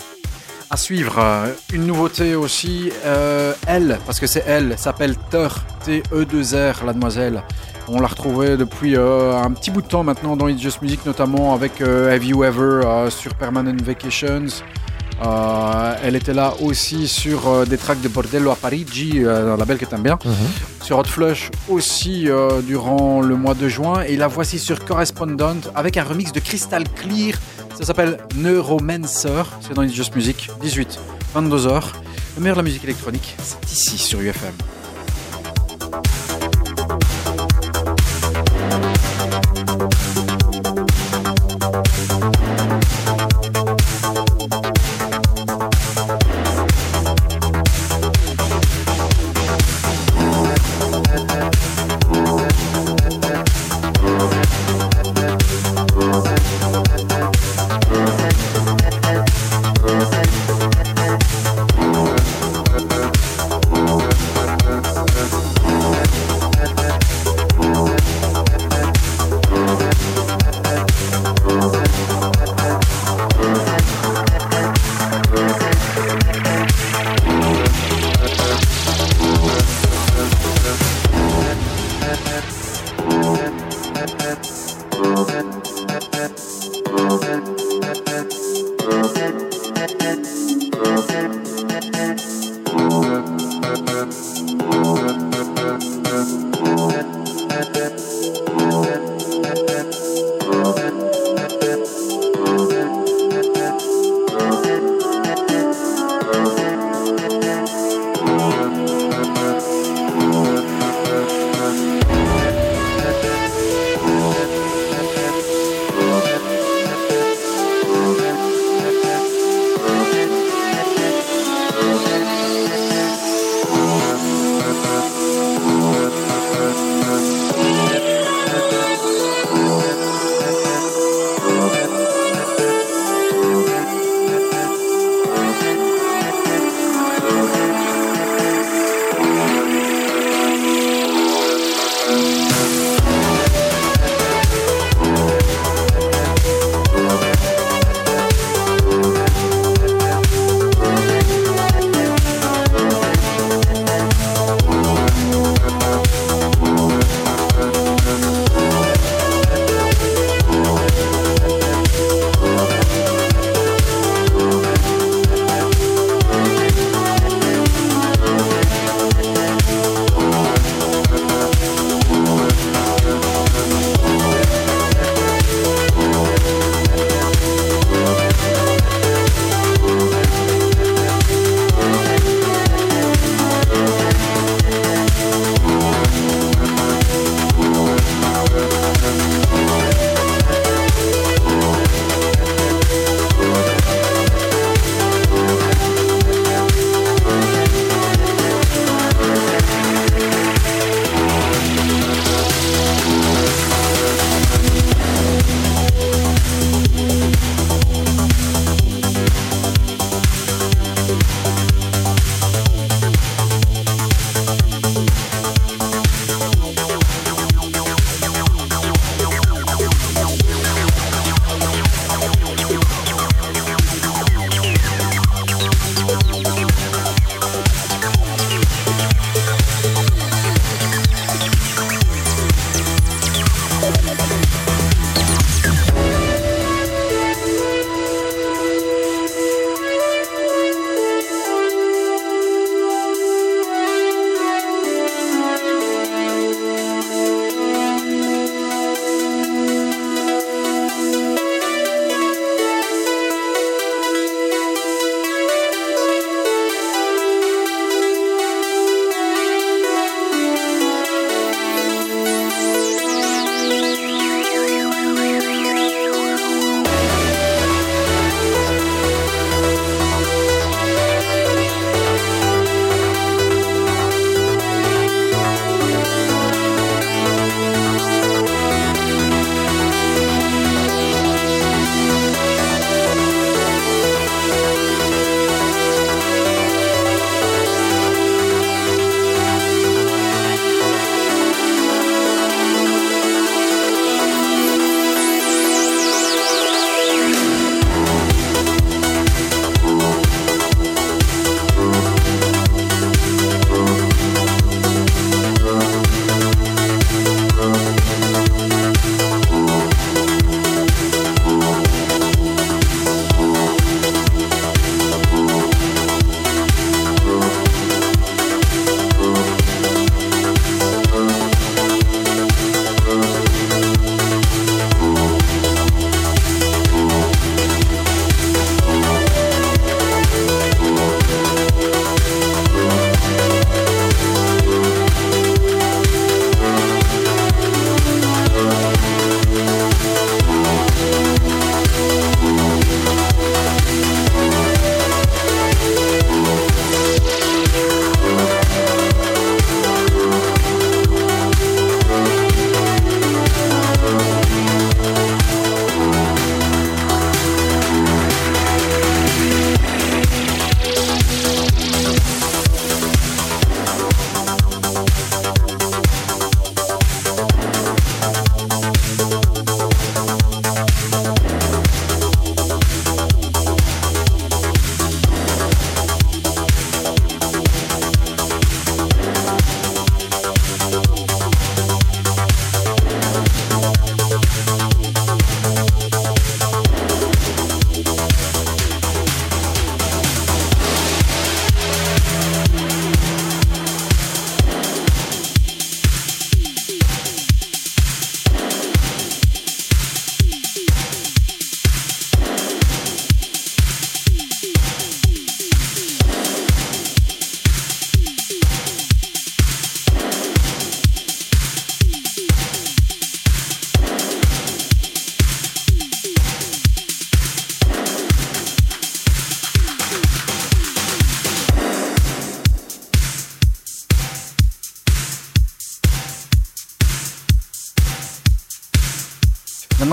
Speaker 5: À suivre, euh, une nouveauté aussi, euh, elle, parce que c'est elle, s'appelle Teur, T-E-2-R, la demoiselle. On l'a retrouvée depuis euh, un petit bout de temps maintenant dans It's Just Music, notamment avec euh, Have You Ever euh, sur Permanent Vacations. Euh, elle était là aussi sur euh, des tracks de Bordello a Parigi, euh, un label que t'aimes bien. Sur Hot Flush aussi euh, durant le mois de juin. Et la voici sur Correspondent avec un remix de Crystal Clear. Ça s'appelle Neuromancer. C'est dans Just Music. 18, 22 heures. Le meilleur de la musique électronique, c'est ici sur UFM.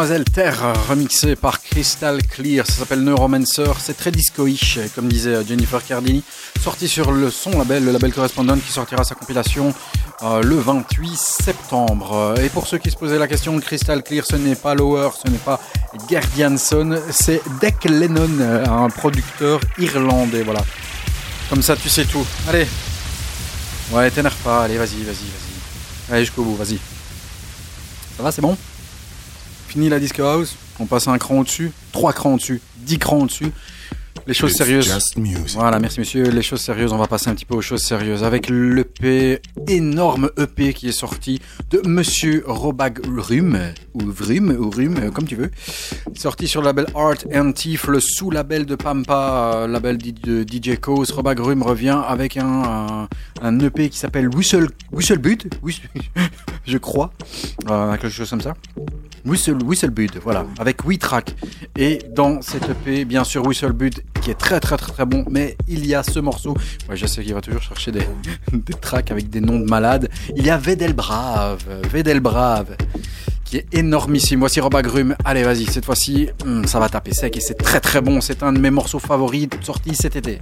Speaker 5: Mademoiselle Terre, remixée par Crystal Clear, ça s'appelle Neuromancer, c'est très disco-ish, comme disait Jennifer Cardini, sorti sur le son label, le label Correspondent, qui sortira sa compilation euh, le 28 septembre. Et pour ceux qui se posaient la question, Crystal Clear, ce n'est pas Lower, ce n'est pas Guardianson, c'est Deck Lennon, un producteur irlandais, voilà. Comme ça, tu sais tout. Allez. Ouais, t'énerve pas, allez, vas-y, vas-y, vas-y. Allez, jusqu'au bout, vas-y. Ça va, c'est bon? Fini la disco house, on passe un cran au-dessus, trois crans au-dessus, dix crans au-dessus. Les choses
Speaker 4: It's
Speaker 5: sérieuses. Voilà, merci monsieur. Les choses sérieuses, on va passer un petit peu aux choses sérieuses avec l'EP, énorme EP qui est sorti de monsieur Robag Rum, ou Vrum, ou Rum, euh, comme tu veux. Sorti sur le label Art and Thief, le sous-label de Pampa, euh, label de DJ Cause. Robag Rum revient avec un, un, EP qui s'appelle Whistle, Whistlebud, Whis- je crois, euh, quelque chose comme ça. Whistle, Whistlebud, voilà, avec 8 tracks. Et dans cette EP, bien sûr, Whistlebud, qui est très très très très bon, mais il y a ce morceau, ouais, je sais qu'il va toujours chercher des, des tracks avec des noms de malades. Il y a Vedelbrave, Vedelbrave, qui est énormissime. Voici Robagrum, allez vas-y, cette fois-ci, hum, ça va taper sec et c'est très très bon. C'est un de mes morceaux favoris sortis cet été.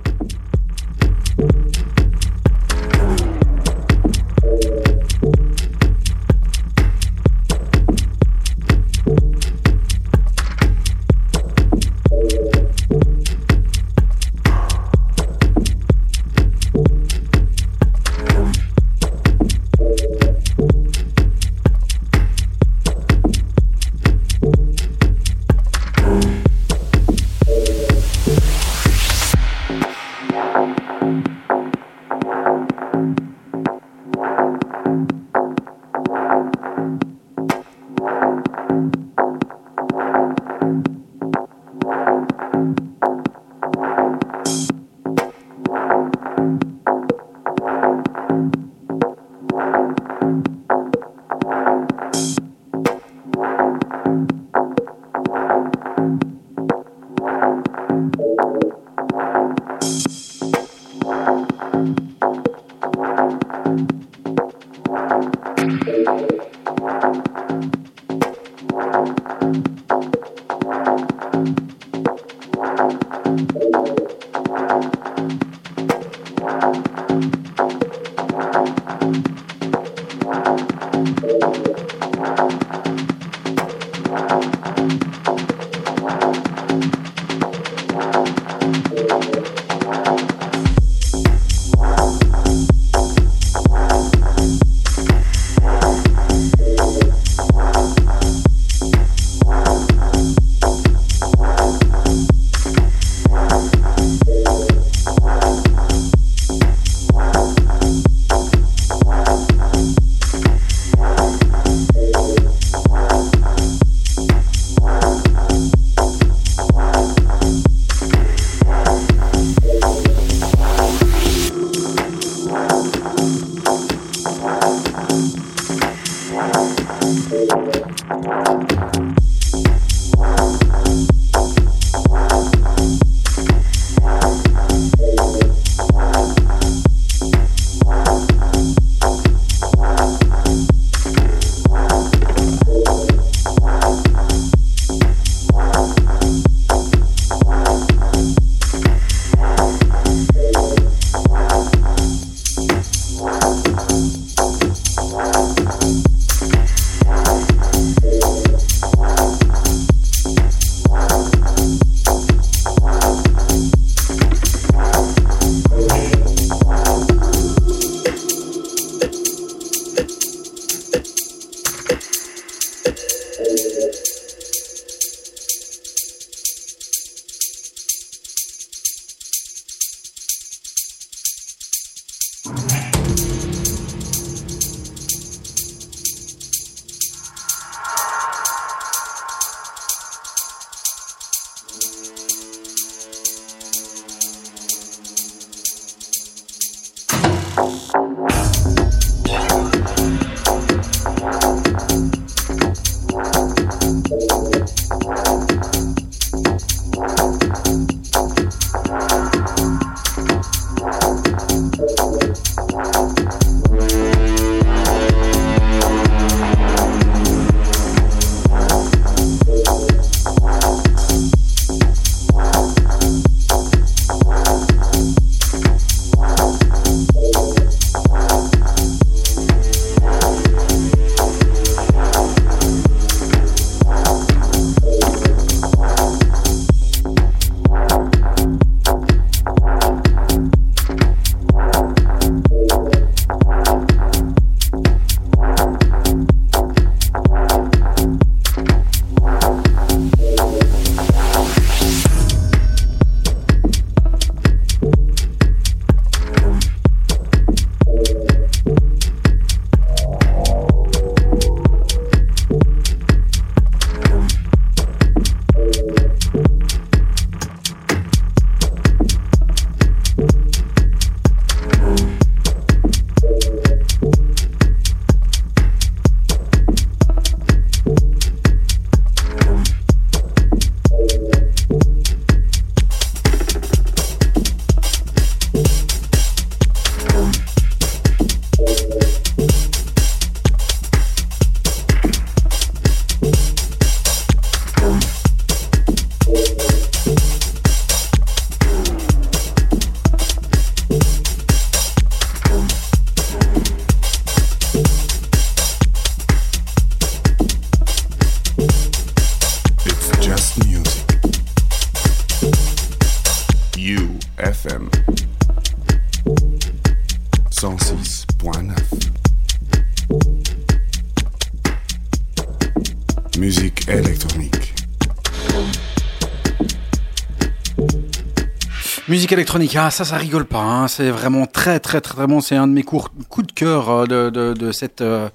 Speaker 4: Électronique,
Speaker 5: ah ça, ça rigole pas. Hein. C'est vraiment très, très, très, très bon. C'est un de mes cours, coups de cœur euh, de, de, de cette, euh,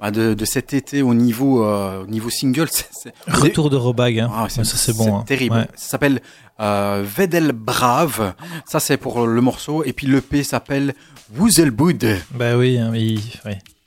Speaker 5: bah, de, de cet été au niveau, euh, au niveau single. C'est-
Speaker 7: Retour de Robag, hein.
Speaker 5: Ah,
Speaker 7: ça c'est bon. hein.
Speaker 5: terrible.
Speaker 7: Ouais.
Speaker 5: Ça s'appelle euh, Vedel Brave. Ça c'est pour le morceau. Et puis l'EP s'appelle Woezelboed.
Speaker 7: Bah oui, hein, il-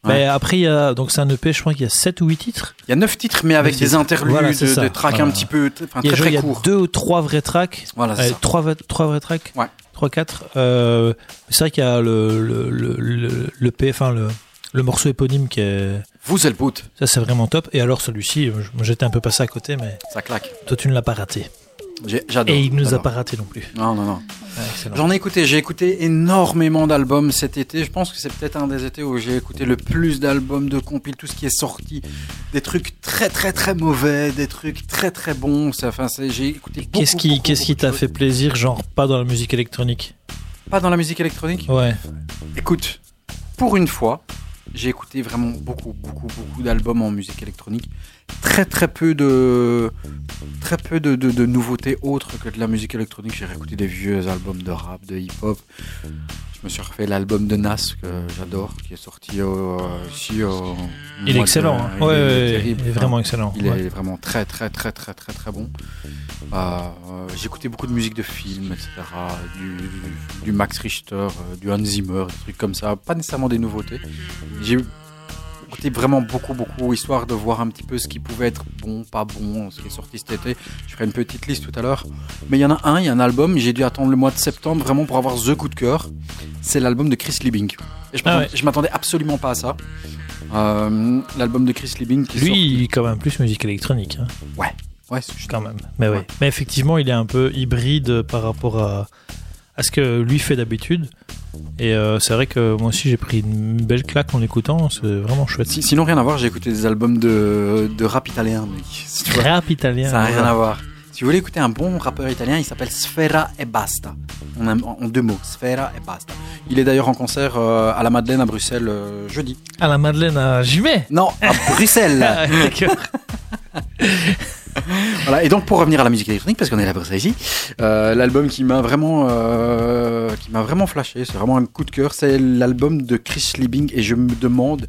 Speaker 7: ouais.
Speaker 5: Ouais.
Speaker 7: Bah, après, il y a, donc c'est un EP, je crois qu'il y a 7 ou 8 titres.
Speaker 5: Il y a neuf titres, mais avec des interludes,
Speaker 7: voilà,
Speaker 5: de,
Speaker 7: ça.
Speaker 5: de tracks
Speaker 7: Voilà.
Speaker 5: un petit peu,
Speaker 7: y a,
Speaker 5: très
Speaker 7: genre, il
Speaker 5: très
Speaker 7: y a
Speaker 5: courts.
Speaker 7: deux ou trois vrais tracks.
Speaker 5: Voilà, c'est
Speaker 7: Euh,
Speaker 5: ça.
Speaker 7: trois, vrais- trois vrais tracks
Speaker 5: Ouais.
Speaker 7: 3, 4. Euh, c'est vrai qu'il y a le, le, le, le, le P, enfin, le, le morceau éponyme qui est.
Speaker 5: Woezelboed.
Speaker 7: Ça, c'est vraiment top. Et alors, celui-ci, j'étais un peu passé à côté, mais
Speaker 5: Ça claque.
Speaker 7: toi, tu ne l'as pas raté.
Speaker 5: J'adore.
Speaker 7: Et il ne nous a pas raté non plus.
Speaker 5: Non, non, non. J'en ai écouté, j'ai écouté énormément d'albums cet été. Je pense que c'est peut-être un des étés où j'ai écouté le plus d'albums de compil, tout ce qui est sorti. Des trucs très très très mauvais, des trucs très très bons. Enfin, j'ai écouté
Speaker 7: Qu'est-ce qui,
Speaker 5: beaucoup
Speaker 7: t'a fait plaisir, genre pas dans la musique électronique?
Speaker 5: Pas dans la musique électronique?
Speaker 7: Ouais.
Speaker 5: Écoute, pour une fois, j'ai écouté vraiment beaucoup, beaucoup, beaucoup d'albums en musique électronique. Très, très peu de, très peu de, de- de nouveautés autres que de la musique électronique. J'ai réécouté des vieux albums de rap, de hip-hop. Je me suis refait l'album de Nas que j'adore, qui est sorti euh, ici. au
Speaker 7: Il est
Speaker 5: mois de-
Speaker 7: excellent. hein.
Speaker 5: il est
Speaker 7: ouais,
Speaker 5: terrible.
Speaker 7: il est vraiment excellent.
Speaker 5: Il
Speaker 7: Ouais.
Speaker 5: est vraiment très très très très très très bon. Euh, euh, j'ai écouté beaucoup de musique de films, etc. Du, du Max Richter, euh, du Hans Zimmer, des trucs comme ça. Pas nécessairement des nouveautés. J'ai écouté vraiment beaucoup beaucoup, histoire de voir un petit peu ce qui pouvait être bon, pas bon, ce qui est sorti cet été. Je ferai une petite liste tout à l'heure. Mais il y en a un, il y a un album, j'ai dû attendre le mois de septembre vraiment pour avoir The coup de cœur. C'est l'album de Chris Liebing. Et je
Speaker 7: Ah
Speaker 5: m'attendais absolument pas à ça. Euh, l'album de Chris Liebing qui
Speaker 7: Lui, il est quand même plus musique électronique. hein,
Speaker 5: Ouais, juste-
Speaker 7: quand même. Mais ouais.
Speaker 5: Ouais.
Speaker 7: Mais effectivement, il est un peu hybride par rapport à, à ce que lui fait d'habitude. Et euh, c'est vrai que moi aussi, j'ai pris une belle claque en l'écoutant. C'est vraiment chouette.
Speaker 5: Si- sinon, rien à voir, j'ai écouté des albums de, de rap italien, mec. Si tu vois,
Speaker 7: Rap italien.
Speaker 5: ça n'a rien à voir. Si vous voulez écouter un bon rappeur italien, il s'appelle Sfera e Basta. En, un- en deux mots, Sfera e Basta. Il est d'ailleurs en concert euh, à la Madeleine à Bruxelles euh, jeudi.
Speaker 7: À la Madeleine à Jumet.
Speaker 5: Non, à Bruxelles
Speaker 7: Ah, d'accord.
Speaker 5: Voilà, et donc pour revenir à la musique électronique, parce qu'on est là pour ça ici, euh, l'album qui m'a vraiment, euh, qui m'a vraiment flashé, c'est vraiment un coup de cœur, c'est l'album de Chris Liebing, et je me demande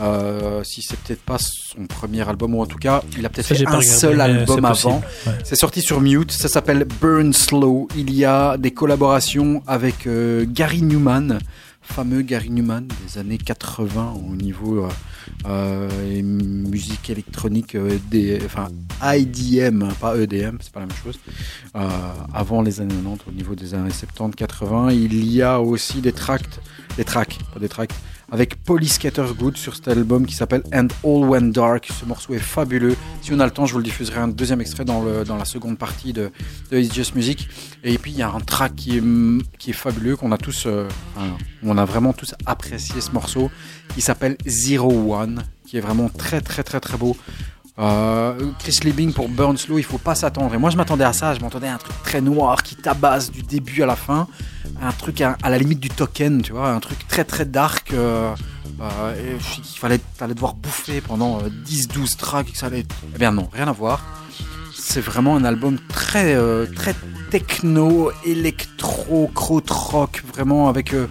Speaker 5: euh, si c'est peut-être pas son premier album, ou en tout cas, il a peut-être fait un
Speaker 7: regardé,
Speaker 5: seul album avant.
Speaker 7: Ouais.
Speaker 5: C'est sorti sur Mute, ça s'appelle Burn Slow. Il y a des collaborations avec Gary Newman, fameux Gary Newman des années 80 au niveau euh, euh, musique électronique, euh, des, enfin IDM, hein, pas EDM, c'est pas la même chose. Euh, avant les années 90, au niveau des années 70-80, il y a aussi des tracts, des tracks, pas des tracts, avec Polly Scattergood sur cet album qui s'appelle And All Went Dark. Ce morceau est fabuleux. Si on a le temps, je vous le diffuserai un deuxième extrait dans, le, dans la seconde partie de, de It's Just Music. Et puis il y a un track qui est, qui est fabuleux, qu'on a tous, euh, on a vraiment tous apprécié ce morceau, qui s'appelle Zero One, qui est vraiment très très très très beau. Euh, Chris Liebing pour Burn Slow, il faut pas s'attendre. Et moi, je m'attendais à ça. Je m'attendais à un truc très noir qui tabasse du début à la fin. Un truc à, à la limite du token, tu vois. Un truc très très dark. Euh, euh, et il fallait, devoir bouffer pendant euh, 10-12 tracks. et que ça allait... Eh bien non, rien à voir. C'est vraiment un album très, euh, très techno, électro, krautrock, vraiment avec euh,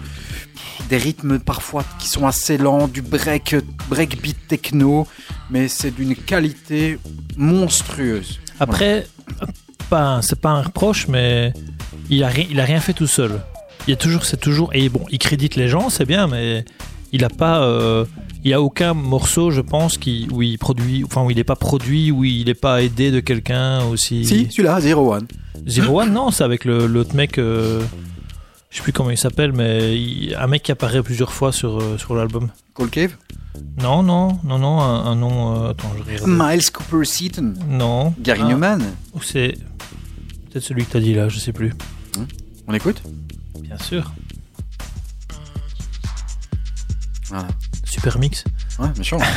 Speaker 5: des rythmes parfois qui sont assez lents, du break, breakbeat techno, mais c'est d'une qualité monstrueuse.
Speaker 7: Après, pas, c'est pas un reproche, mais il a, rien, il a rien fait tout seul. Il y a toujours, c'est toujours, et bon, il crédite les gens, c'est bien, mais il a pas, euh, il a aucun morceau, je pense, qui, où il produit, enfin où il n'est pas produit, où il n'est pas aidé de quelqu'un aussi.
Speaker 5: Si, celui-là, Zero One.
Speaker 7: Zero One, non, c'est avec le- l'autre mec, euh, je sais plus comment il s'appelle, mais il- un mec qui apparaît plusieurs fois sur, euh, sur l'album.
Speaker 5: Cold Cave.
Speaker 7: Non, non, non, non, un, un nom, euh, attends, je.
Speaker 5: Miles Cooper Seaton.
Speaker 7: Non.
Speaker 5: Gary
Speaker 7: Ah,
Speaker 5: Newman.
Speaker 7: Ou c'est peut-être celui que t'as dit là, je sais plus.
Speaker 5: On écoute
Speaker 7: Bien sûr.
Speaker 5: Voilà.
Speaker 7: Super mix.
Speaker 5: Ouais, méchant.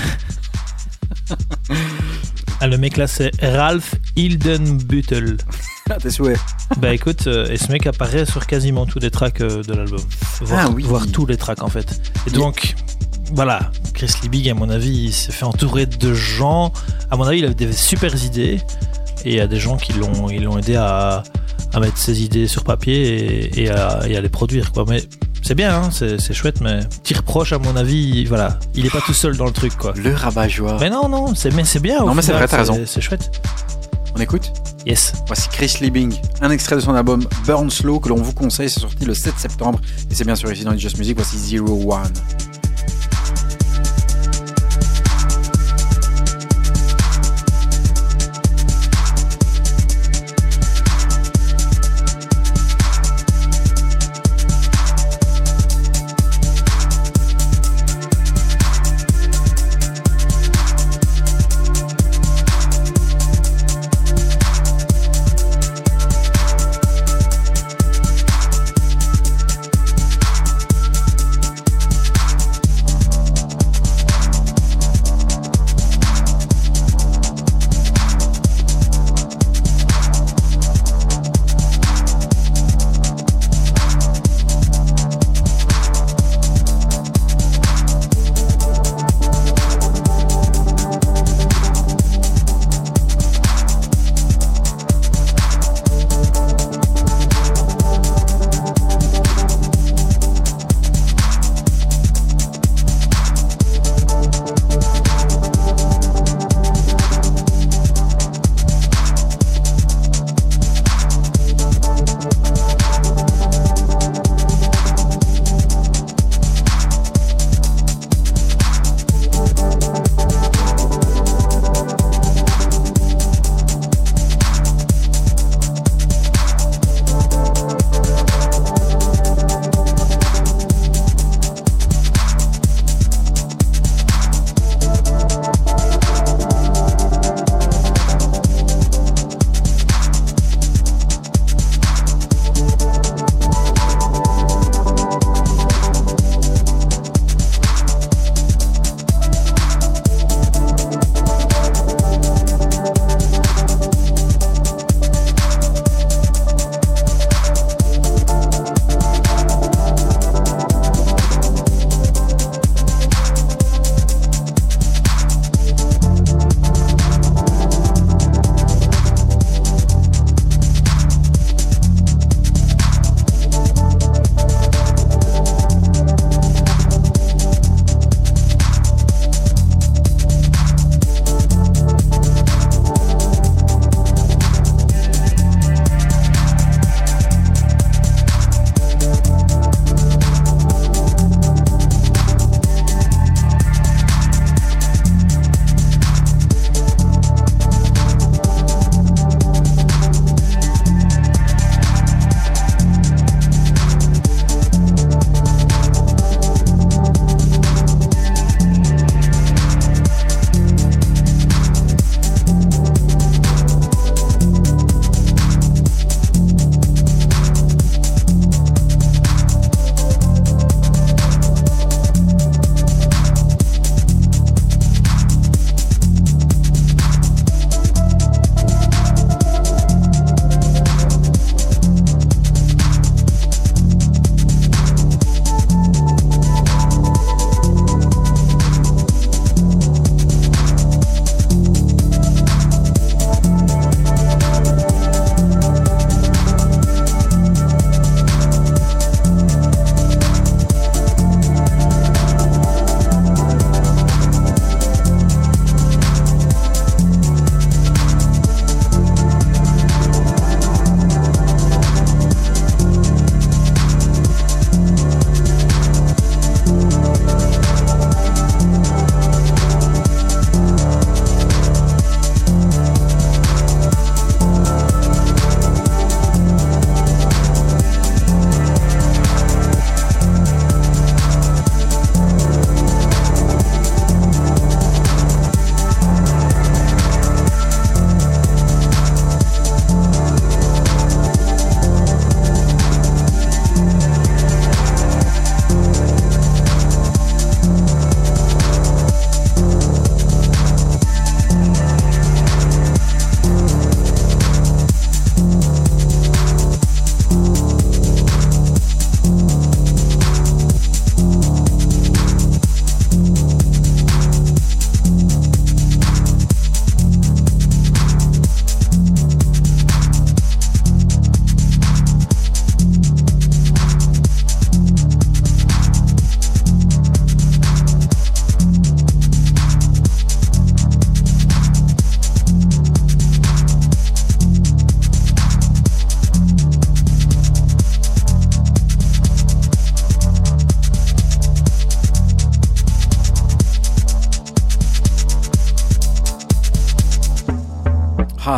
Speaker 7: Ah, le mec là, c'est Ralph Hildenbüttel.
Speaker 5: À tes souhaits.
Speaker 7: Bah écoute, euh, et ce mec apparaît sur quasiment tous les tracks euh, de l'album. Voire,
Speaker 5: Ah oui.
Speaker 7: tous les tracks en fait. Et donc, voilà, Chris Liebig, à mon avis, il s'est fait entourer de gens. À mon avis, il avait des super idées. Et il y a des gens qui l'ont ils l'ont aidé à, à mettre ses idées sur papier et, et à, et à les produire. Quoi. Mais c'est bien, hein, c'est chouette, mais petit reproche, à mon avis, voilà, il est pas tout seul dans le truc. quoi.
Speaker 5: Le rabat-joie.
Speaker 7: Mais non, non, c'est mais c'est bien.
Speaker 5: Non, mais c'est vrai, t'as raison.
Speaker 7: C'est chouette.
Speaker 5: On écoute
Speaker 7: Yes.
Speaker 5: Voici Chris Liebing, un extrait de son album Burn Slow que l'on vous conseille. C'est sorti le 7 septembre et c'est bien sûr ici dans Just Music. Voici Zero One.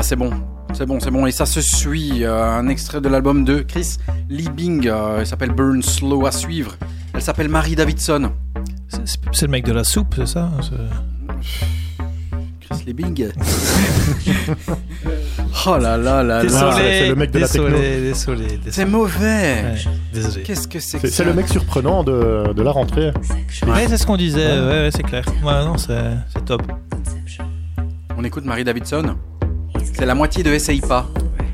Speaker 5: C'est bon. C'est bon, c'est bon. Et ça se suit. euh, un extrait de l'album de Chris Liebing. euh, il s'appelle Burn Slow à suivre. Elle s'appelle Marie Davidson.
Speaker 7: C'est- le mec de la soupe, c'est ça C'est-
Speaker 5: Chris Liebing. oh là là là
Speaker 6: Désolé.
Speaker 5: là.
Speaker 6: c'est le mec de la techno.
Speaker 7: désolé, désolé, désolé.
Speaker 5: C'est mauvais.
Speaker 7: Ouais, désolé.
Speaker 5: Qu'est-ce que c'est que
Speaker 6: C'est
Speaker 5: ça
Speaker 6: c'est le mec surprenant de, de la rentrée.
Speaker 7: Ouais, c'est ce qu'on disait, ouais, ouais, c'est clair. Ouais, non, c'est c'est top.
Speaker 5: On écoute Marie Davidson. C'est la moitié de Essaye pas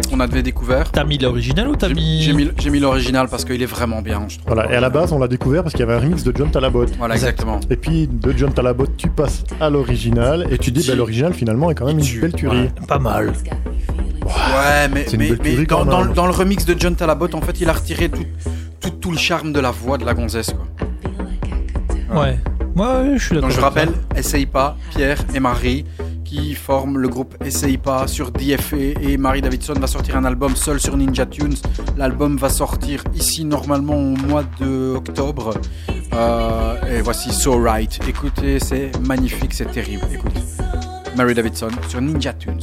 Speaker 5: qu'on avait découvert.
Speaker 7: T'as mis l'original ou t'as mis.
Speaker 5: j'ai mis, j'ai mis l'original parce qu'il est vraiment bien, je trouve.
Speaker 6: Voilà. Et à la base, on l'a découvert parce qu'il y avait un remix de John Talabot.
Speaker 5: Voilà, exactement.
Speaker 6: Et puis de John Talabot, tu passes à l'original et tu dis, bah, l'original finalement est quand même une belle tuerie.
Speaker 7: Pas mal.
Speaker 5: Ouais, mais, dans, le remix de John Talabot, en fait, il a retiré tout, tout, tout le charme de la voix de la gonzesse. Quoi.
Speaker 7: Ouais. Ouais, ouais, je suis d'accord.
Speaker 5: Donc je rappelle. Essaye pas, Pierre et Marie, qui forment le groupe Essaye pas sur DFA et Marie Davidson va sortir un album seul sur Ninja Tunes. L'album va sortir ici normalement au mois de octobre. Euh, et voici So Right. Écoutez, c'est magnifique, c'est terrible. Écoute, Mary Davidson sur Ninja Tunes.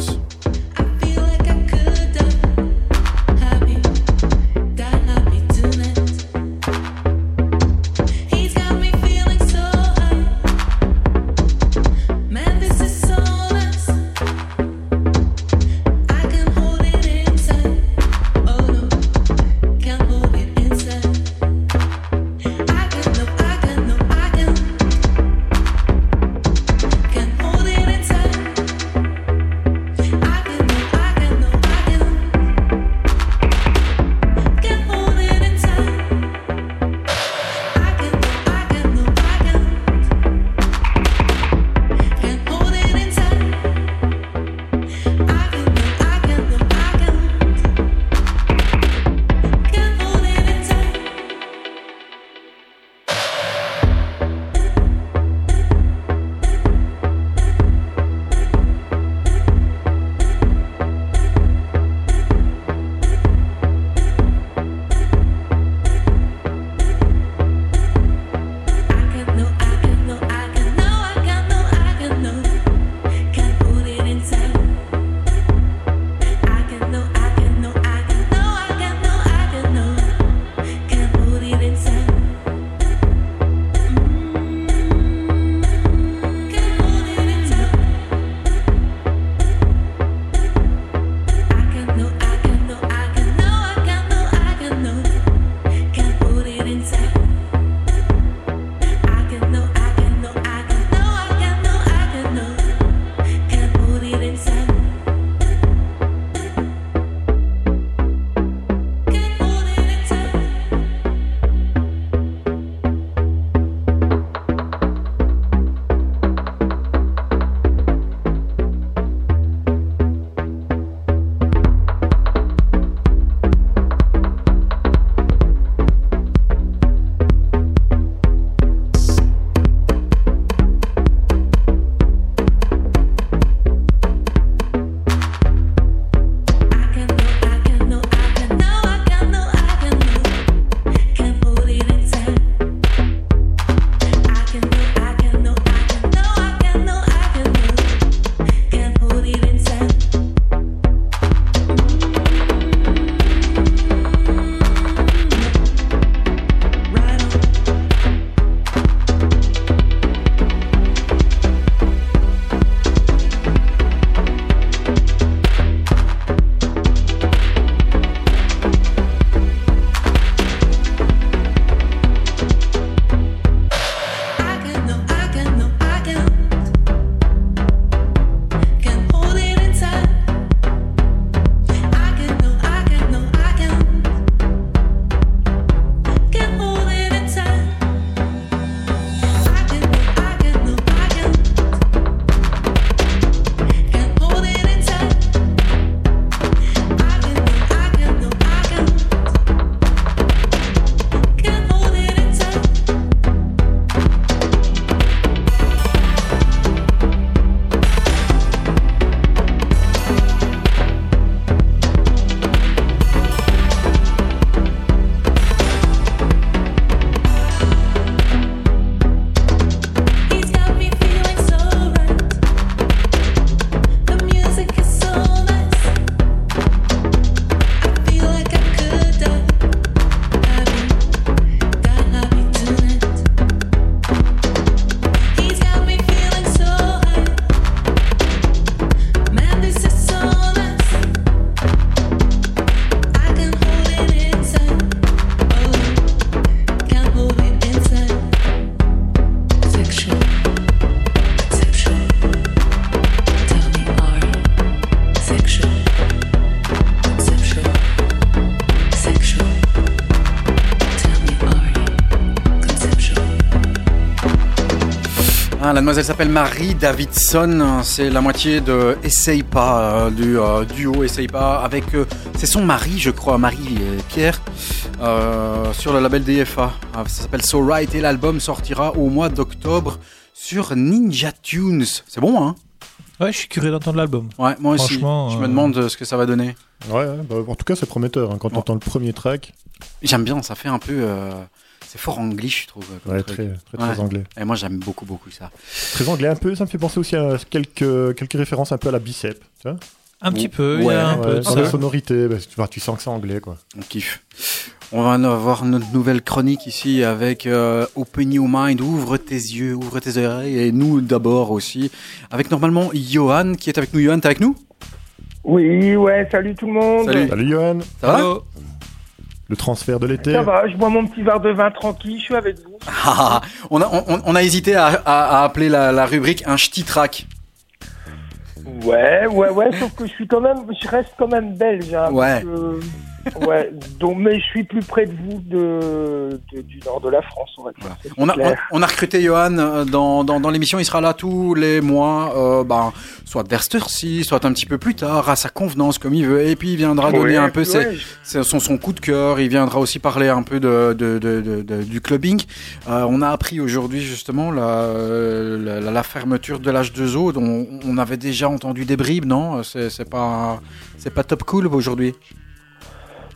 Speaker 5: La demoiselle s'appelle Marie Davidson. C'est la moitié de Essaye pas, euh, du euh, duo Essaye pas, avec. euh, c'est son mari, je crois, Marie et Pierre, euh, sur le label DFA. Ah, Ça s'appelle So Right et l'album sortira au mois d'octobre sur Ninja Tunes. C'est bon, hein?
Speaker 7: Ouais, je suis curieux d'entendre l'album.
Speaker 5: Ouais, moi aussi.
Speaker 7: Franchement,
Speaker 5: Je me demande ce que ça va donner.
Speaker 6: Ouais, ouais, bah, en tout cas, c'est prometteur. hein, quand
Speaker 5: Bon.
Speaker 6: on entend le premier track,
Speaker 5: J'aime bien, ça fait un peu. euh, c'est fort anglais, je trouve.
Speaker 6: ouais, très, très, très
Speaker 5: Ouais.
Speaker 6: anglais.
Speaker 5: Et moi, j'aime beaucoup, beaucoup ça.
Speaker 6: Très anglais un peu, ça me fait penser aussi à quelques, quelques références un peu à la bicep. Tu vois
Speaker 7: Un petit peu, il y
Speaker 5: Ouais,
Speaker 7: a un
Speaker 6: Ouais,
Speaker 7: peu de ça.
Speaker 6: la sonorité, bah, tu, tu sens que c'est anglais, quoi.
Speaker 5: On kiffe. On va avoir notre nouvelle chronique ici avec euh, Open Your Mind, ouvre tes yeux, ouvre tes oreilles, et nous d'abord aussi, avec normalement Johan qui est avec nous. Johan, t'es avec nous?
Speaker 8: Oui, ouais, salut tout le monde.
Speaker 5: Salut.
Speaker 6: Salut Johan,
Speaker 5: Ça va?
Speaker 6: Le transfert de l'été.
Speaker 8: Ça va, je bois mon petit verre de vin tranquille, je suis avec vous.
Speaker 5: Ah, on, a, on, on a hésité à, à- à appeler la, la rubrique un ch'ti track.
Speaker 8: Ouais, ouais, ouais, sauf que je suis quand même, je reste quand même belge. Hein,
Speaker 5: Ouais.
Speaker 8: parce que- ouais, donc, mais je suis plus près de vous de, de- du nord de la France, on va dire.
Speaker 5: Voilà. On a, on, on a recruté Johan euh, dans, dans, dans l'émission, il sera là tous les mois, euh, ben, soit vers cette heure-ci, soit un petit peu plus tard, à sa convenance comme il veut, et puis il viendra donner un peu
Speaker 8: ouais,
Speaker 5: ses, son, son coup de cœur. Il viendra aussi parler un peu de, de, du clubbing. Euh, on a appris aujourd'hui justement la, la, fermeture de l'H2O dont on avait déjà entendu des bribes, non? C'est c'est pas c'est pas top cool aujourd'hui?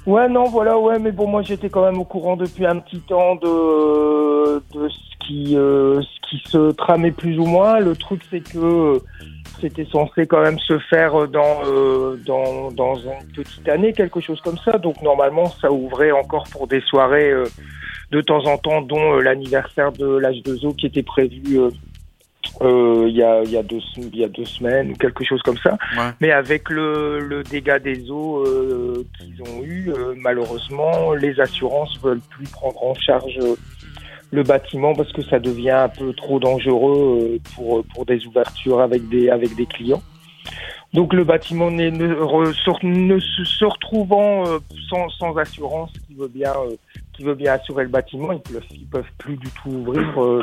Speaker 8: Ouais, non, voilà, ouais, mais bon, moi j'étais quand même au courant depuis un petit temps de, de ce, qui, euh, ce qui se tramait plus ou moins. Le truc, c'est que euh, c'était censé quand même se faire dans, euh, dans, dans une petite année, quelque chose comme ça. Donc normalement, ça ouvrait encore pour des soirées euh, de temps en temps, dont euh, l'anniversaire de l'H2O qui était prévu euh, euh, il y, a, y, a deux, y a deux semaines ou quelque chose comme ça.
Speaker 5: Ouais.
Speaker 8: Mais avec le, le dégât des eaux euh, qu'ils ont eu, euh, malheureusement, les assurances veulent plus prendre en charge le bâtiment parce que ça devient un peu trop dangereux pour, pour des ouvertures avec des, avec des clients. Donc le bâtiment ne, ne se, se retrouvant sans, sans assurance qui veut bien qui veut bien assurer le bâtiment, ils peuvent ils peuvent plus du tout ouvrir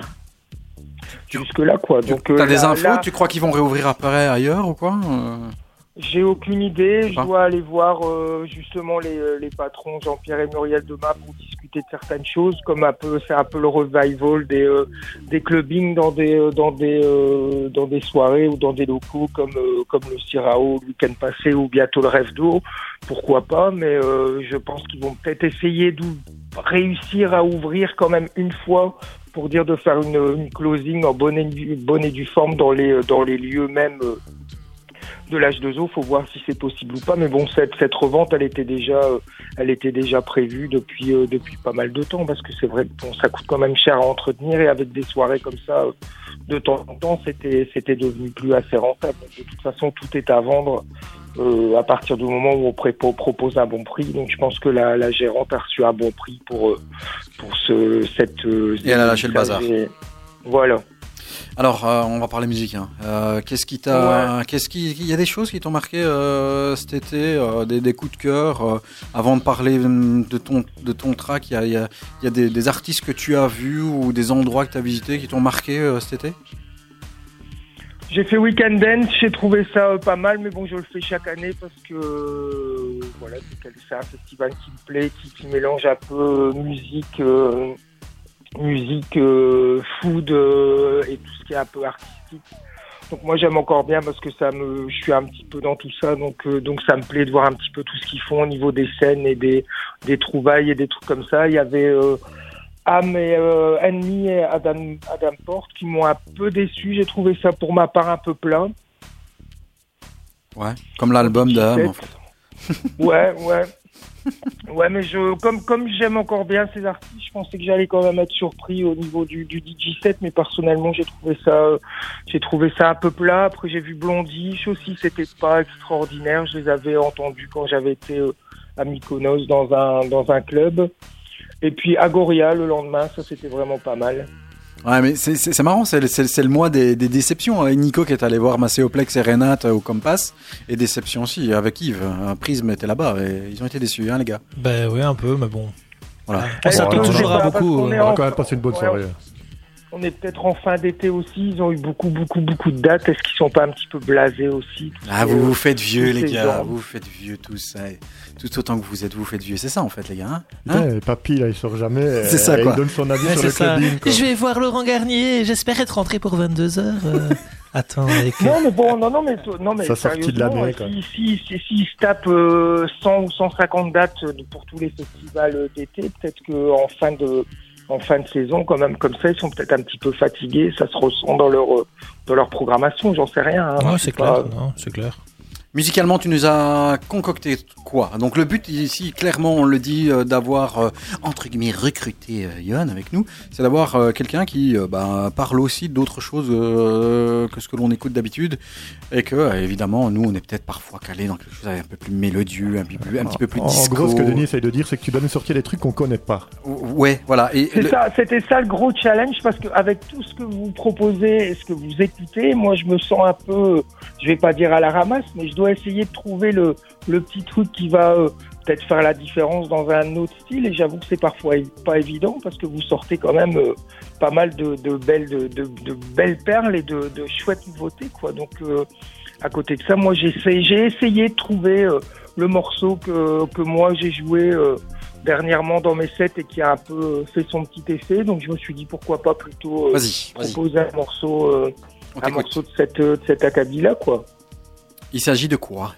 Speaker 8: jusque là quoi.
Speaker 5: Tu
Speaker 8: Donc
Speaker 5: as
Speaker 8: euh,
Speaker 5: des
Speaker 8: là-
Speaker 5: infos
Speaker 8: là-
Speaker 5: Tu crois qu'ils vont réouvrir après ailleurs ou quoi Euh,
Speaker 8: j'ai aucune idée. Je dois aller voir euh, justement les, euh, les patrons Jean-Pierre et Muriel demain pour discuter de certaines choses, comme un peu c'est un peu le revival des euh, des clubbings dans des euh, dans des euh, dans des soirées ou dans des locaux comme euh, comme le Cirao le week-end passé ou bientôt le Rêve d'eau. Pourquoi pas Mais euh, je pense qu'ils vont peut-être essayer de réussir à ouvrir quand même une fois pour dire de faire une, closing en bonne et, bonne et due forme dans les dans les lieux même. euh, de l'H2O, faut voir si c'est possible ou pas. Mais bon, cette, cette revente, elle était déjà, euh, elle était déjà prévue depuis euh, depuis pas mal de temps, parce que c'est vrai que bon, ça coûte quand même cher à entretenir et avec des soirées comme ça, de temps en temps, c'était c'était devenu plus assez rentable. De toute façon, tout est à vendre à partir du moment où on propose un bon prix. Donc, je pense que la, la gérante a reçu un bon prix pour euh, pour ce cette. euh,
Speaker 5: Et elle a lâché le bazar.
Speaker 8: et- Voilà.
Speaker 5: Alors, euh, on va parler musique. hein. Euh, qu'est-ce qui t'a, qu'est-ce qui, il y a des choses qui t'ont marqué euh, cet été, euh, des, des coups de cœur. euh, avant de parler hum, de ton de ton track, il y a, y a, y a des, des artistes que tu as vus ou des endroits que tu as visités qui t'ont marqué euh, cet été?
Speaker 8: J'ai fait Weekend Dance, j'ai trouvé ça euh, pas mal, mais bon, je le fais chaque année parce que voilà, c'est un festival qui me plaît, qui, qui mélange un peu euh, musique, euh, musique, euh, food euh, et tout ce qui est un peu artistique. Donc moi j'aime encore bien parce que ça me, je suis un petit peu dans tout ça, donc euh, donc ça me plaît de voir un petit peu tout ce qu'ils font au niveau des scènes et des des trouvailles et des trucs comme ça. Il y avait euh, Am et euh, Enemy et Adam, Adam Porte qui m'ont un peu déçu. J'ai trouvé ça pour ma part un peu plein.
Speaker 5: Ouais. Comme l'album d'Am. en fait.
Speaker 8: Ouais, ouais. Ouais, mais je, comme, comme j'aime encore bien ces artistes, je pensais que j'allais quand même être surpris au niveau du, du DJ set, mais personnellement, j'ai trouvé ça, euh, j'ai trouvé ça un peu plat. Après, j'ai vu Blondish aussi, c'était pas extraordinaire. Je les avais entendus quand j'avais été euh, à Mykonos dans un, dans un club. Et puis Agoria le lendemain, ça c'était vraiment pas mal.
Speaker 5: Ouais, mais c'est, marrant, c'est, le- mois des, des déceptions. Avec Nico qui est allé voir Macéoplex et Renate au Compass. Et déception aussi avec Yves. Un Prisme était là-bas et ils ont été déçus, hein, les gars.
Speaker 7: Ben oui, un peu, mais bon.
Speaker 5: Voilà.
Speaker 7: On s'attend toujours à beaucoup. euh,
Speaker 6: On va quand même passer une bonne
Speaker 8: Ouais,
Speaker 6: soirée.
Speaker 8: On est peut-être en fin d'été aussi. Ils ont eu beaucoup, beaucoup, beaucoup de dates. Est-ce qu'ils sont pas un petit peu blasés aussi tous
Speaker 5: Ah,
Speaker 8: ces,
Speaker 5: vous
Speaker 8: euh,
Speaker 5: vous faites vieux,
Speaker 8: tous
Speaker 5: les gars. Vous vous faites vieux, tout ça. Tout autant que vous êtes, vous vous faites vieux. C'est ça, en fait, les gars. hein
Speaker 6: Putain, et papy, là, il sort jamais.
Speaker 5: C'est
Speaker 6: euh,
Speaker 5: ça, quoi.
Speaker 6: Il donne son avis
Speaker 7: Ouais,
Speaker 6: sur
Speaker 7: c'est
Speaker 6: le
Speaker 7: ça.
Speaker 6: clubbing. quoi.
Speaker 7: Je vais voir Laurent Garnier. J'espère être rentré pour 22h. Attends, avec.
Speaker 8: Non, mais bon, non, non, mais, non, mais
Speaker 6: Ça sortit de
Speaker 8: sérieusement,
Speaker 6: l'année, quoi.
Speaker 8: si, si, si, s'ils se tapent euh, 100 ou 150 dates euh, pour tous les festivals euh, d'été, peut-être qu'en fin de en fin de saison, quand même, comme ça, ils sont peut-être un petit peu fatigués, ça se ressent dans leur euh, dans leur programmation, j'en sais rien. hein.
Speaker 7: Non, c'est
Speaker 8: pas.
Speaker 7: clair. Non, c'est clair.
Speaker 5: Musicalement, tu nous as concocté quoi Donc le but ici, clairement, on le dit, euh, d'avoir euh, entre guillemets recruté euh, Johan avec nous, c'est d'avoir euh, quelqu'un qui euh, bah, parle aussi d'autres choses euh, que ce que l'on écoute d'habitude, et que euh, évidemment, nous, on est peut-être parfois calé dans quelque chose un peu plus mélodieux, un, peu plus, un petit peu plus
Speaker 6: En, en
Speaker 5: disco.
Speaker 6: gros, ce que Denis essaye de dire, c'est que tu dois nous sortir des trucs qu'on connaît pas.
Speaker 5: Ouais, voilà.
Speaker 8: Ça, c'était ça le gros challenge parce qu'avec tout ce que vous proposez et ce que vous écoutez, moi je me sens un peu, je vais pas dire à la ramasse, mais je dois essayer de trouver le, le petit truc qui va euh, peut-être faire la différence dans un autre style. Et j'avoue que c'est parfois pas évident parce que vous sortez quand même euh, pas mal de, de belles de, de- de belles perles et de, de chouettes nouveautés quoi. Donc euh, à côté de ça, moi j'ai essayé, de trouver le morceau que, que moi j'ai joué. dernièrement dans mes sets et qui a un peu fait son petit effet. Donc je me suis dit pourquoi pas plutôt proposer un morceau,
Speaker 5: on
Speaker 8: un morceau de cette de cet acabit là quoi.
Speaker 5: Il s'agit de quoi?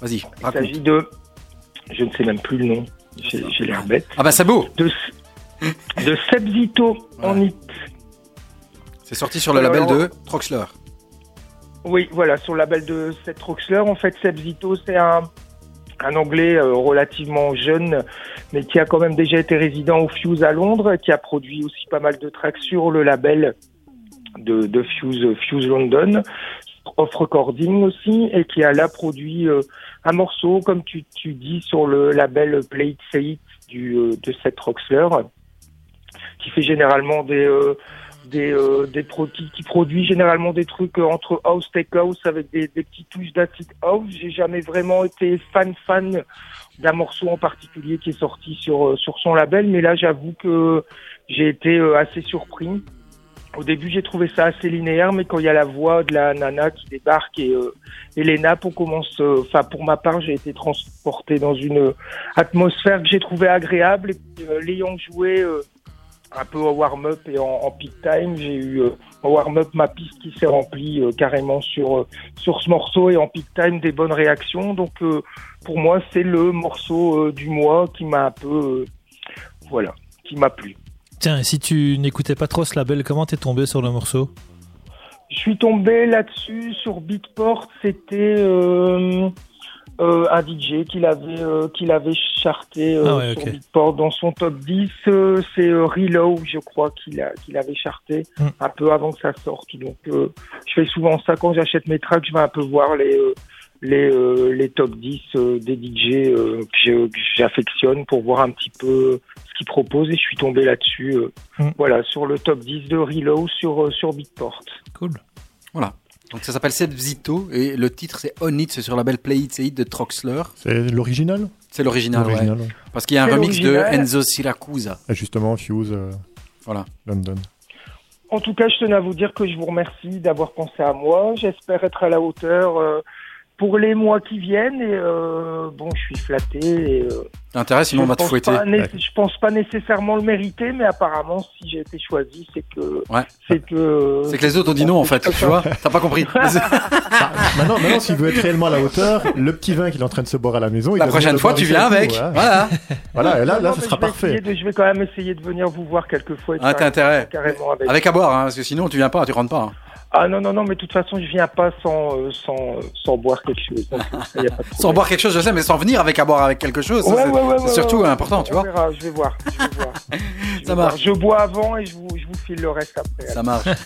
Speaker 5: Vas-y,
Speaker 8: Il s'agit de, je ne sais même plus le nom. J'ai l'air bête.
Speaker 5: Ah bah c'est beau
Speaker 8: De de Sebzito en
Speaker 5: Ouais.
Speaker 8: it.
Speaker 5: C'est sorti sur le
Speaker 8: Alors,
Speaker 5: label de Troxler.
Speaker 8: Oui, voilà, sur le label de Seth Roxler. En fait, Seb Zito, c'est un, un Anglais euh, relativement jeune, mais qui a quand même déjà été résident au Fuse à Londres, qui a produit aussi pas mal de tracks sur le label de, de Fuse, Fuse London, off recording aussi, et qui a là produit euh, un morceau, comme tu, tu dis, sur le label Play It Say It du, euh, de Seth Roxler, qui fait généralement des... euh, des, euh, des pro qui, qui produit généralement des trucs entre house tech house avec des, des petites touches d'acid house. J'ai jamais vraiment été fan fan d'un morceau en particulier qui est sorti sur sur son label, mais là j'avoue que j'ai été assez surpris. Au début j'ai trouvé ça assez linéaire, mais quand il y a la voix de la nana qui débarque et, euh, nappes, on commence. euh, Enfin pour ma part j'ai été transporté dans une atmosphère que j'ai trouvé agréable. Et euh, l'ayant joué. euh, un peu en warm-up et en, en peak time. J'ai eu euh, en warm-up ma piste qui s'est remplie euh, carrément sur euh, sur ce morceau et en peak time des bonnes réactions. Donc euh, pour moi c'est le morceau euh, du mois qui m'a un peu euh, voilà qui m'a plu.
Speaker 7: Tiens, et si tu n'écoutais pas trop ce label, comment t'es tombé sur le morceau?
Speaker 8: Je suis tombé là-dessus sur Beatport. C'était euh, euh, un DJ qu'il avait euh, qu'il avait charté
Speaker 7: Ah ouais,
Speaker 8: sur. Beatport dans son top 10. euh, c'est Relow, je crois qu'il avait charté
Speaker 7: Mm.
Speaker 8: un peu avant que ça sorte. Donc je fais souvent ça quand j'achète mes tracks, je vais un peu voir les les euh, les top 10 euh, des DJ euh, que j'affectionne pour voir un petit peu ce qu'ils proposent et je suis tombé là-dessus. euh,
Speaker 7: Mm.
Speaker 8: Voilà sur le top 10 de Relow sur euh, sur Beatport.
Speaker 7: Cool.
Speaker 5: Voilà. Donc ça s'appelle Seb Zito et le titre c'est On It, c'est sur le label Play It It de Troxler.
Speaker 6: C'est l'original?
Speaker 5: C'est l'original, ouais.
Speaker 6: L'original, ouais.
Speaker 5: Parce qu'il y a un remix de. Enzo Siracusa.
Speaker 6: Et justement, Fuse, euh,
Speaker 5: Voilà.
Speaker 6: London.
Speaker 8: En tout cas, je tenais à vous dire que je vous remercie d'avoir pensé à moi. J'espère être à la hauteur euh, pour les mois qui viennent. Et euh, bon, je suis flatté. Et, euh,
Speaker 5: T'as intérêt, sinon on
Speaker 8: je
Speaker 5: va te
Speaker 8: pense
Speaker 5: fouetter.
Speaker 8: Je pense pas nécessairement le mériter, mais apparemment, si j'ai été choisi, c'est que
Speaker 5: Ouais.
Speaker 8: c'est que
Speaker 5: C'est que les autres ont dit non en fait, tu vois. T'as pas compris.
Speaker 6: Maintenant, maintenant s'il veut être réellement à la hauteur, le petit vin qu'il est en train de se boire à la maison, il
Speaker 5: La prochaine fois, tu viens
Speaker 6: avec
Speaker 5: avec.
Speaker 6: voilà.
Speaker 5: Voilà.
Speaker 6: Et là,
Speaker 8: Non,
Speaker 6: là,
Speaker 8: non,
Speaker 6: ce sera parfait.
Speaker 8: de- je vais quand même essayer de venir vous voir quelques fois. et
Speaker 5: Ah, t'as intérêt.
Speaker 8: Carrément avec.
Speaker 5: Avec à boire, hein, parce que sinon tu viens pas, tu rentres pas. hein.
Speaker 8: Ah non non non, mais de toute façon, je viens pas sans euh, sans euh, sans boire quelque chose. Donc, ça, y a pas de
Speaker 5: Sans boire quelque chose, je sais, mais sans venir avec à boire avec quelque chose. ça,
Speaker 8: Ouais,
Speaker 5: c'est-
Speaker 8: ouais, ouais,
Speaker 5: c'est
Speaker 8: ouais,
Speaker 5: surtout
Speaker 8: ouais, ouais.
Speaker 5: important, tu
Speaker 8: On
Speaker 5: vois.
Speaker 8: verra, je vais voir. Je vais voir. Je
Speaker 5: Ça
Speaker 8: voir.
Speaker 5: marche.
Speaker 8: Je bois avant et je vous, je vous file le reste après.
Speaker 5: Ça marche.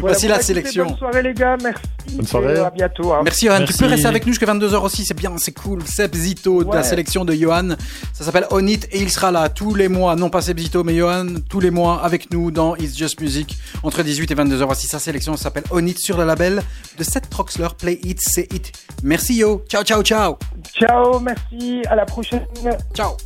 Speaker 8: Voilà,
Speaker 5: Voici la
Speaker 8: bah, écoutez,
Speaker 5: sélection.
Speaker 8: Bonne soirée les gars, merci.
Speaker 6: Bonne soirée.
Speaker 8: Et à bientôt. hein.
Speaker 5: Merci Johan, tu peux rester avec nous jusqu'à 22h aussi, c'est bien, c'est cool. Seb Zito de la sélection de Johan, ça s'appelle On It et il sera là tous les mois, non pas Seb Zito mais Johan, tous les mois avec nous dans It's Just Music entre 18 et 22h. Voici sa sélection, s'appelle On It sur le label de Seth Troxler, Play It, Say It. Merci Yo, ciao ciao ciao,
Speaker 8: Ciao, merci. À la prochaine.
Speaker 5: ciao.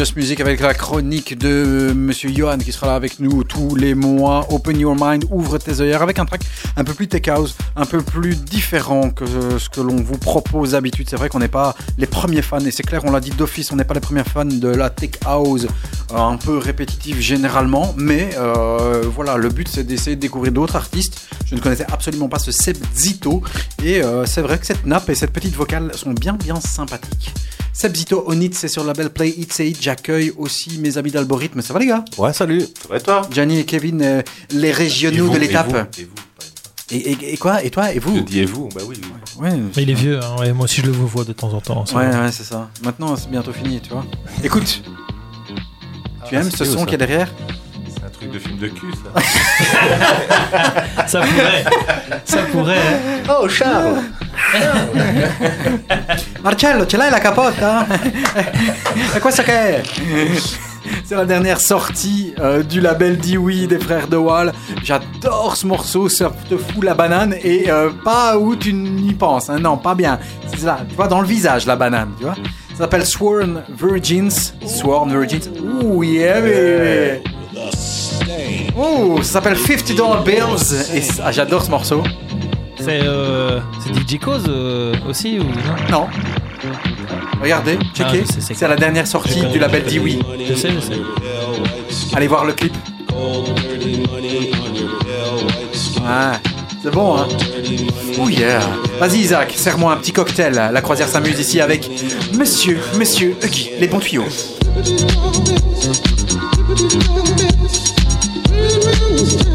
Speaker 4: Just Music
Speaker 5: avec la chronique de Monsieur Johan qui sera là avec nous tous les mois. Open Your Mind, ouvre tes œillères avec un track un peu plus tech house, un peu plus différent que ce que l'on vous propose d'habitude. C'est vrai qu'on n'est pas les premiers fans et c'est clair, on l'a dit d'office, on n'est pas les premiers fans de la tech house euh, un peu répétitive généralement, mais euh, voilà, le but c'est d'essayer de découvrir d'autres artistes. Je ne connaissais absolument pas ce Seb Zito et euh, c'est vrai que cette nappe et cette petite vocale sont bien bien sympathiques. Seb Zito Onit, c'est sur le label Play It Say It. J'accueille aussi mes amis d'algorithme. Ça va les gars?
Speaker 3: Ouais, salut.
Speaker 9: Ouais, toi?
Speaker 5: Gianni et Kevin, euh, les régionaux
Speaker 9: vous,
Speaker 5: de
Speaker 9: et
Speaker 5: l'étape.
Speaker 9: vous, et vous.
Speaker 5: Et, et- et quoi? Et toi? Et
Speaker 9: Je
Speaker 5: vous
Speaker 9: dis et vous Bah oui. oui.
Speaker 5: Ouais,
Speaker 7: Mais il est vieux, hein, ouais, moi aussi je le vois de temps en temps. ça
Speaker 5: ouais,
Speaker 7: va.
Speaker 5: ouais, c'est ça. Maintenant, c'est bientôt fini, tu vois. Écoute, tu
Speaker 9: Ah,
Speaker 5: aimes
Speaker 9: c'est
Speaker 5: ce son
Speaker 9: ça.
Speaker 5: qui est derrière?
Speaker 9: film de cul, ça.
Speaker 7: ça pourrait. Ça pourrait. Hein.
Speaker 3: Oh, Charles
Speaker 5: Marcello, ce l'hai la capote hein? Et quoi ça qu'est c'est la dernière sortie euh, du label Dewey des frères De Wall. J'adore ce morceau, ça te fout la banane et euh, pas où tu n'y penses. Hein. Non, pas bien. C'est là, tu vois, dans le visage la banane, tu vois. Ça s'appelle Sworn Virgins. Sworn Virgins. Ouh, yeah, baby. Oh, ça s'appelle 50 Dollar Bills. Et ah, j'adore ce morceau.
Speaker 7: C'est euh, DJ Cause euh, aussi ou non
Speaker 5: Non. Regardez,
Speaker 7: ah, checkez. C'est
Speaker 5: la dernière sortie du label Diwi.
Speaker 7: Je sais, je sais.
Speaker 5: Allez voir le clip. Ah, c'est bon, hein Oh yeah Vas-y Isaac, serre-moi un petit cocktail. La croisière s'amuse ici avec Monsieur, Monsieur, les bons tuyaux.
Speaker 10: Thank you.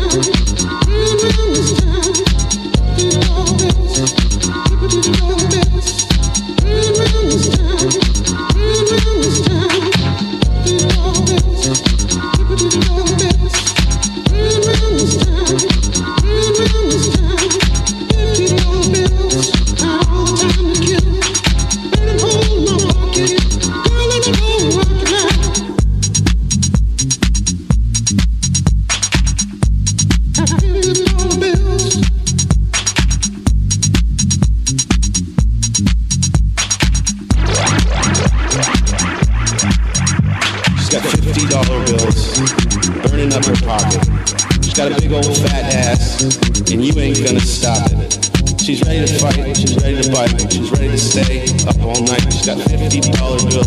Speaker 10: deep, all
Speaker 5: good.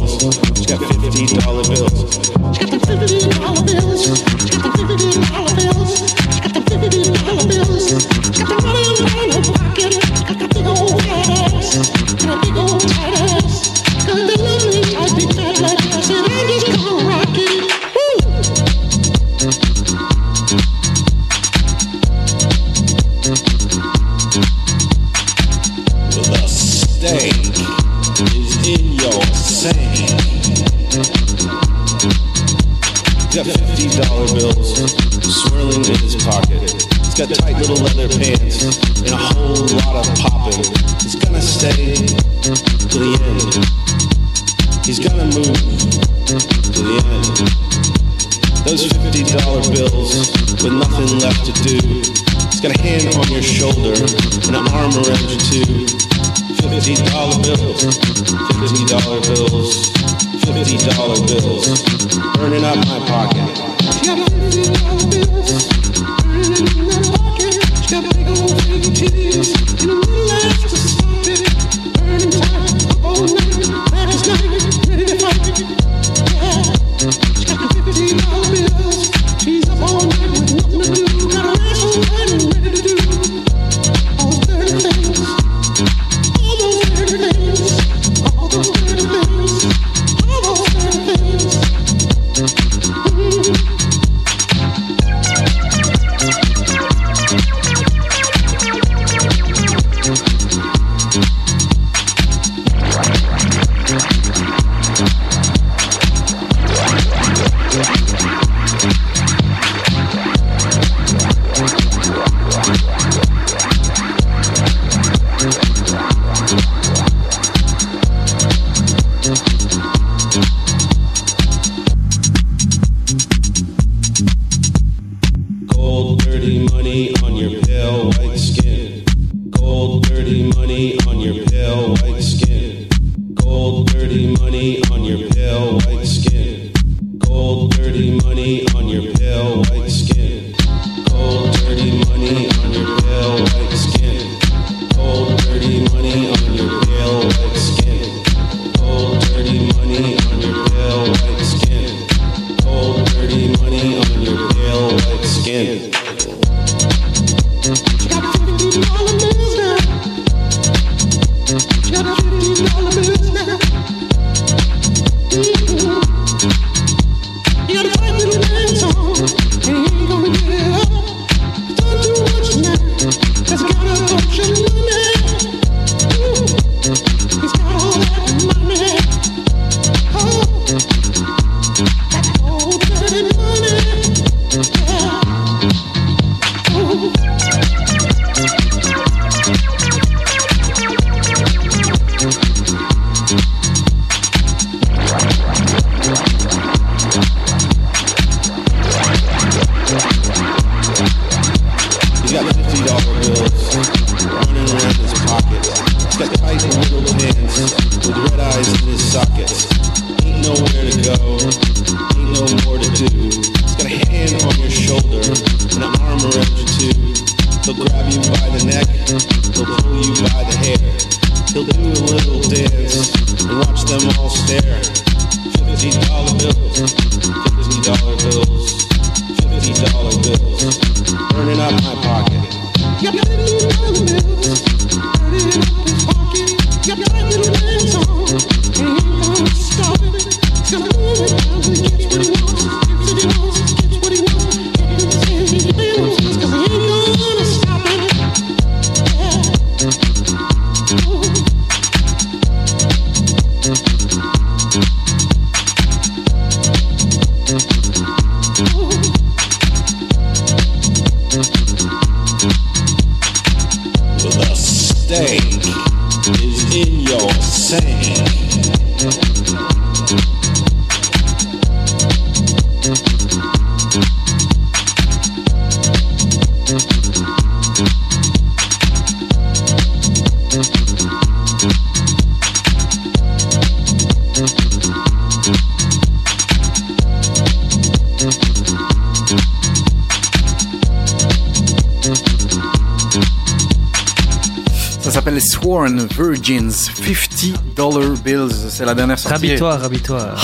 Speaker 5: La dernière sortie.
Speaker 7: Rabis-toi, rabis-toi.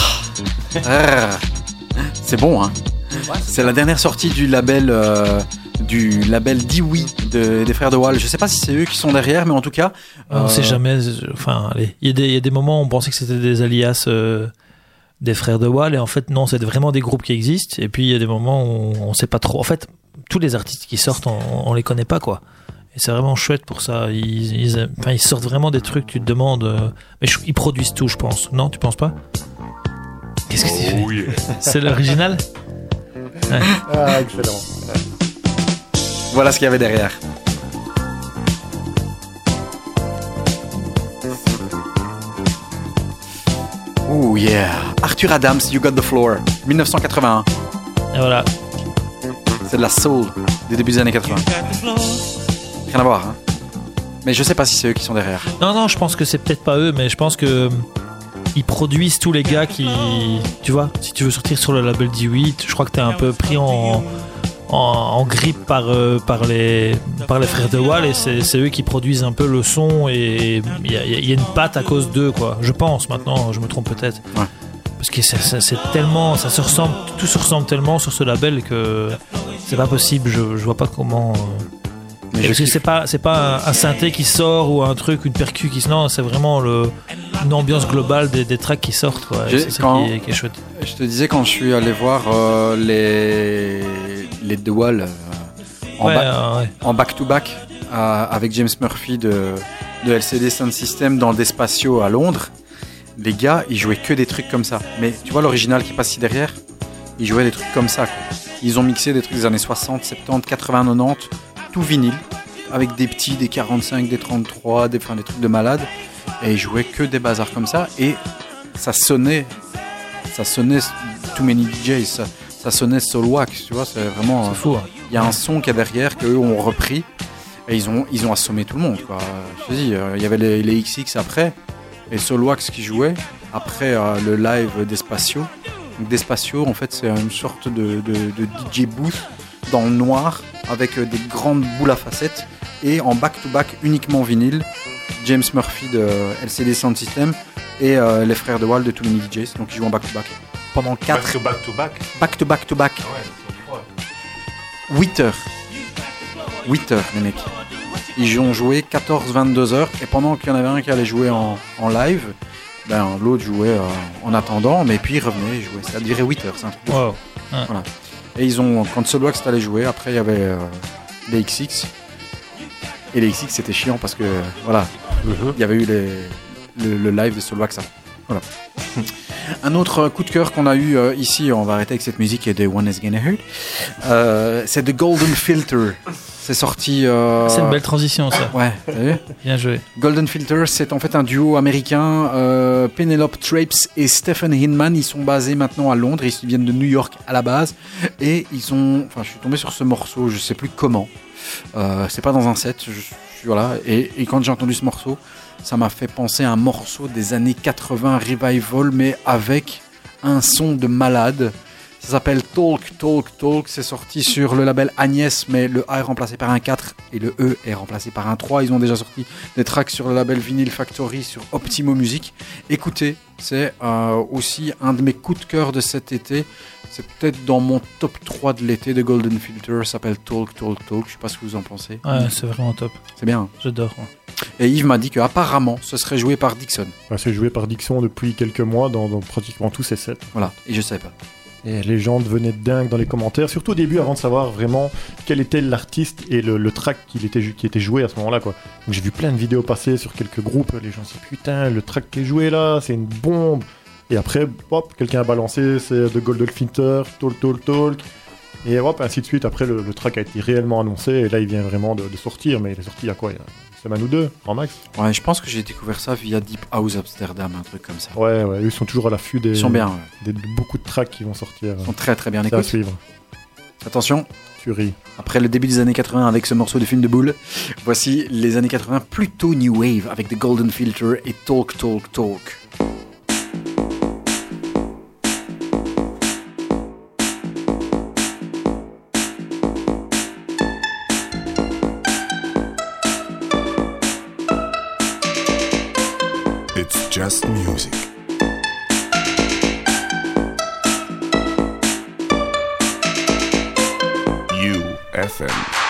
Speaker 5: Ah, C'est bon, hein. C'est la dernière sortie du label euh, du label Dewey de, des frères de Wall. Je sais pas si c'est eux qui sont derrière, mais en tout cas.
Speaker 7: On
Speaker 5: euh,
Speaker 7: sait jamais. Enfin, allez, il y, a des- il y a des moments où on pensait que c'était des alias euh, des frères de Wall, et en fait, non, c'est vraiment des groupes qui existent. Et puis, il y a des moments où on sait pas trop. En fait, tous les artistes qui sortent, on, on les connaît pas, quoi. Et c'est vraiment chouette pour ça. Ils, ils, enfin, ils sortent vraiment des trucs, tu te demandes. euh, mais je- ils produisent tout, je pense. Non, tu penses pas? Qu'est-ce que tu fais
Speaker 4: Oh yeah.
Speaker 7: C'est l'original?
Speaker 6: Ah, excellent.
Speaker 5: Voilà ce qu'il y avait derrière. Oh yeah. Arthur Adams, You Got the Floor. 1981.
Speaker 7: Et voilà.
Speaker 5: C'est de la soul des débuts des années 80. Rien à voir, hein. Mais je sais pas si c'est eux qui sont derrière.
Speaker 7: Non, non, je pense que c'est peut-être pas eux, mais je pense que euh, ils produisent tous les gars qui. Tu vois, si tu veux sortir sur le label D8, je crois que t'es un peu pris en, en, en grippe par, euh, par, les, par les frères de Wall et c'est c'est eux qui produisent un peu le son et il y a, il y a une patte à cause d'eux, quoi. Je pense maintenant, je me trompe peut-être.
Speaker 5: Ouais.
Speaker 7: Parce que c'est tellement. Ça se ressemble, tout se ressemble tellement sur ce label que c'est pas possible, je, je vois pas comment. euh,
Speaker 5: Mais
Speaker 7: parce que c'est pas c'est pas un, un synthé qui sort ou un truc une percu qui non c'est vraiment le une ambiance globale des, des tracks qui sortent C'est ça qui est, qui est chouette.
Speaker 5: Je te disais quand je suis allé voir euh, les les The Wall euh, en,
Speaker 7: Ouais,
Speaker 5: ba-
Speaker 7: ouais.
Speaker 5: en back-to-back euh, avec James Murphy de, de LCD Sound System dans Despacio à Londres. Les gars, ils jouaient que des trucs comme ça. Mais tu vois l'original qui passe ici derrière Ils jouaient des trucs comme ça. quoi. Ils ont mixé des trucs des années 60, 70, 80, 90, tout vinyle, avec des petits, des 45, des 33, des, enfin, des trucs de malade. Et ils jouaient que des bazars comme ça. Et ça sonnait, ça sonnait Too Many DJs, ça, ça sonnait Soulwax, tu vois, c'est vraiment...
Speaker 7: C'est fou. hein.
Speaker 5: Il y a un son qui est derrière qu'eux ont repris et ils ont, ils ont assommé tout le monde. Quoi. Je te dis, euh, il y avait les, les XX après et Solwax qui jouait après euh, le live d'Espacio. Donc Despacio, en fait, c'est une sorte de, de- de DJ booth dans le noir avec euh, des grandes boules à facettes et en back-to-back uniquement vinyle. James Murphy de LCD Sound System et euh, les frères de Wall de Too Many DJs. Donc ils jouent en back-to-back pendant 4
Speaker 9: Back to back to back.
Speaker 5: back-to-back-to-back.
Speaker 9: Ah ouais, c'est trop.
Speaker 5: 8 heures. 8 heures, les mecs. Ils ont joué 14-22 heures. Et pendant qu'il y en avait un qui allait jouer en, en live, ben, l'autre jouait euh, en attendant. Mais puis il revenait, il jouait. Ça durait 8 heures. C'est un truc de fou. Et ils ont, quand Solwax allait jouer, après il y avait euh, les XX. Et les XX c'était chiant parce que voilà, il y avait eu les, le, le live de Solwax. Voilà. Un autre coup de cœur qu'on a eu euh, ici, on va arrêter avec cette musique de One is Gonna Hurt. Euh, c'est The Golden Filter. C'est sorti. euh,
Speaker 7: C'est une belle transition ça.
Speaker 5: Ouais, t'as vu?
Speaker 7: Bien joué.
Speaker 5: Golden Filter, c'est en fait un duo américain. Penelope Trapes et Stephen Hinman, ils sont basés maintenant à Londres. Ils viennent de New York à la base. Et ils ont. Enfin, je suis tombé sur ce morceau, je sais plus comment. C'est pas dans un set. Je, suis- voilà. Et, et quand j'ai entendu ce morceau, ça m'a fait penser à un morceau des années 80 revival, mais avec un son de malade. Ça s'appelle Talk, Talk, Talk. C'est sorti sur le label Agnès, mais le A est remplacé par un 4 et le E est remplacé par un 3. Ils ont déjà sorti des tracks sur le label Vinyl Factory, sur Optimo Music. Écoutez, c'est euh, aussi un de mes coups de cœur de cet été. C'est peut-être dans mon top 3 de l'été de Golden Filter. Ça s'appelle Talk, Talk, Talk. Je sais pas ce que vous en pensez.
Speaker 7: Ouais, c'est vraiment top.
Speaker 5: C'est bien. hein.
Speaker 7: J'adore. ouais.
Speaker 5: Et Yves m'a dit qu'apparemment, ce serait joué par Dixon.
Speaker 6: Ouais, c'est joué par Dixon depuis quelques mois dans, dans pratiquement tous ses sets.
Speaker 5: Voilà. Et je savais pas.
Speaker 6: Et les gens devenaient dingues dans les commentaires, surtout au début avant de savoir vraiment quel était l'artiste et le, le track qui était, qui était joué à ce moment-là. quoi. Donc j'ai vu plein de vidéos passer sur quelques groupes, les gens se disent putain, le track qui est joué là, c'est une bombe. Et après, hop, quelqu'un a balancé, c'est The Golden Filter, Talk, Talk, Talk. Et hop, ainsi de suite. Après, le, le track a été réellement annoncé et là, il vient vraiment de, de sortir. Mais il est sorti il y a quoi? Il y a une semaine ou deux, en max?
Speaker 5: Ouais, je pense que j'ai découvert ça via Deep House Amsterdam, un truc comme ça.
Speaker 6: Ouais, ouais, ils sont toujours à l'affût des,
Speaker 5: Ils sont bien, ouais.
Speaker 6: des- de beaucoup de tracks qui vont sortir.
Speaker 5: Ils sont très très bien.
Speaker 6: C'est à suivre.
Speaker 5: attention,
Speaker 6: Tu ris.
Speaker 5: après le début des années 80 avec ce morceau de film de boule, voici les années 80 plutôt New Wave avec The Golden Filter et Talk, Talk, Talk.
Speaker 4: Just music. UFM.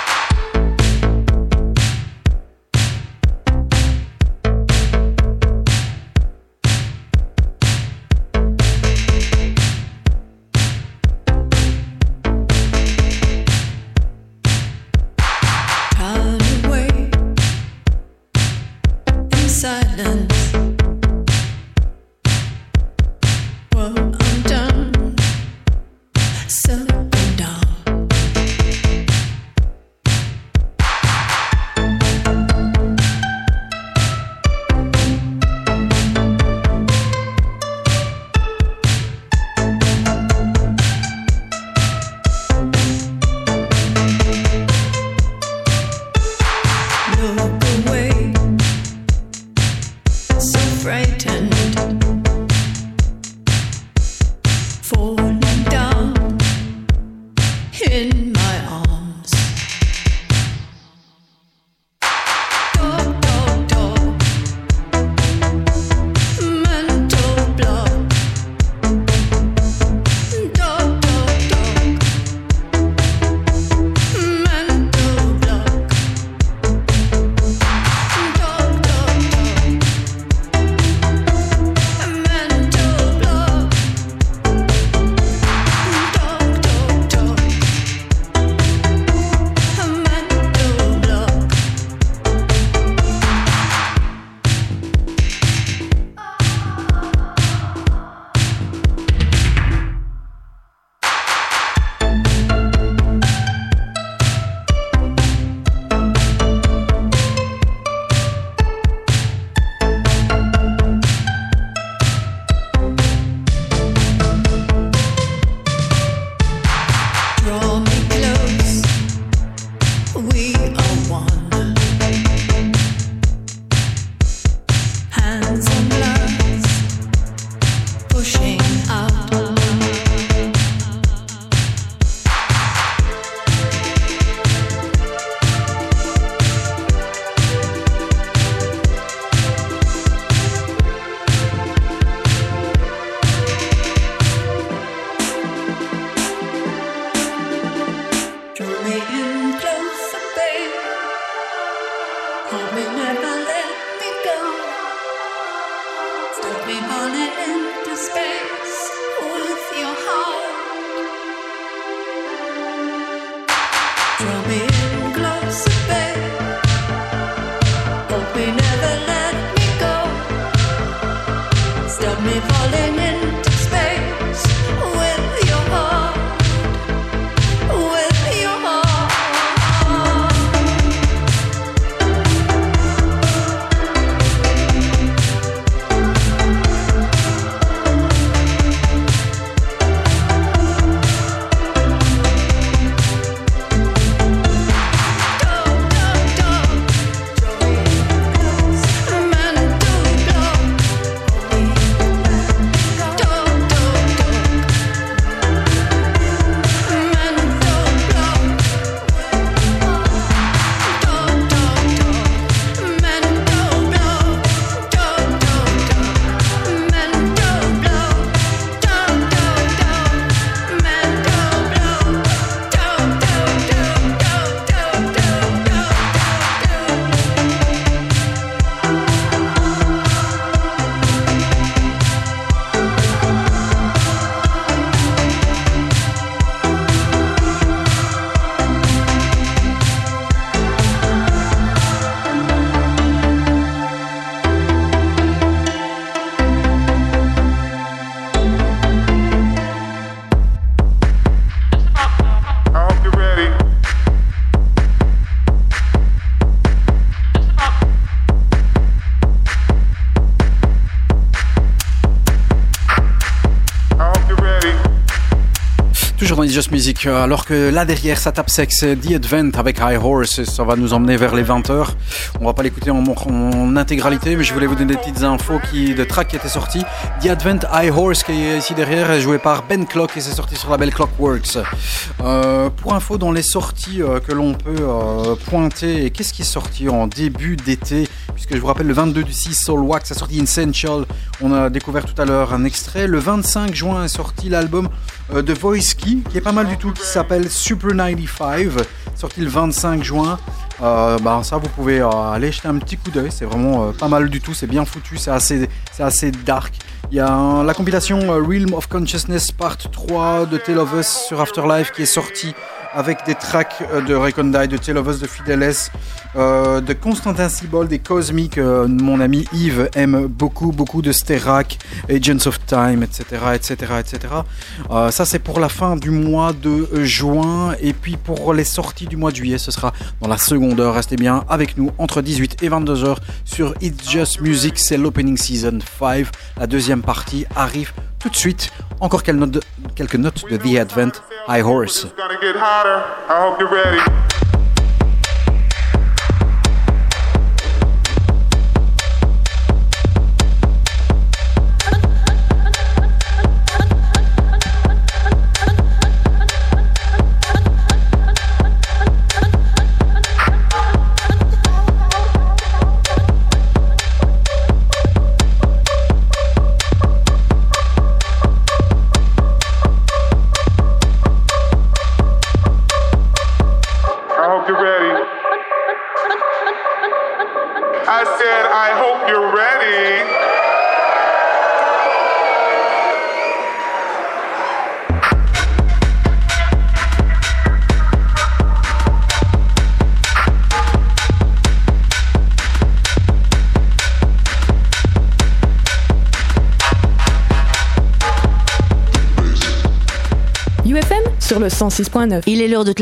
Speaker 5: Just Music. Euh, Alors que là derrière, ça tape sexe, The Advent avec High Horse. Ça va nous emmener vers les 20h. On va pas l'écouter en, intégralité, mais je voulais vous donner des petites infos qui, de tracks qui étaient sortis. The Advent High Horse, qui est ici derrière, est joué par Ben Clock et c'est sorti sur la belle Clockworks. Euh, pour info, dans les sorties euh, que l'on peut pointer, et qu'est-ce qui est sorti en début d'été? Puisque je vous rappelle, le 22 du 6, Soul Wax a sorti Essential. On a découvert tout à l'heure un extrait. Le 25 juin est sorti l'album de Voice qui est pas mal du tout, qui s'appelle Super 95, sorti le 25 juin. Euh, bah, ça, vous pouvez euh, aller jeter un petit coup d'œil. C'est vraiment euh, pas mal du tout. C'est bien foutu. C'est assez, assez dark. Il y a la compilation euh, Realm of Consciousness Part 3 de Tale of Us sur Afterlife qui est sortie avec des tracks euh, de Recondite, de Tale of Us, de Fideles, euh, de Constantin Sibold et Cosmic. euh, mon ami Yves aime beaucoup, beaucoup de Sterak, Agents of Time, etc., etc., etc. Ça, c'est pour la fin du mois de juin. Et puis pour les sorties du mois de juillet, ce sera dans la seconde heure. Restez bien avec nous entre 18 et 22 heures sur It's Just Music. C'est l'opening season 5. La deuxième partie arrive tout de suite. Encore quelques notes de, quelques notes de The Advent High Horse.
Speaker 11: Le 106.9.
Speaker 2: Il est l'heure de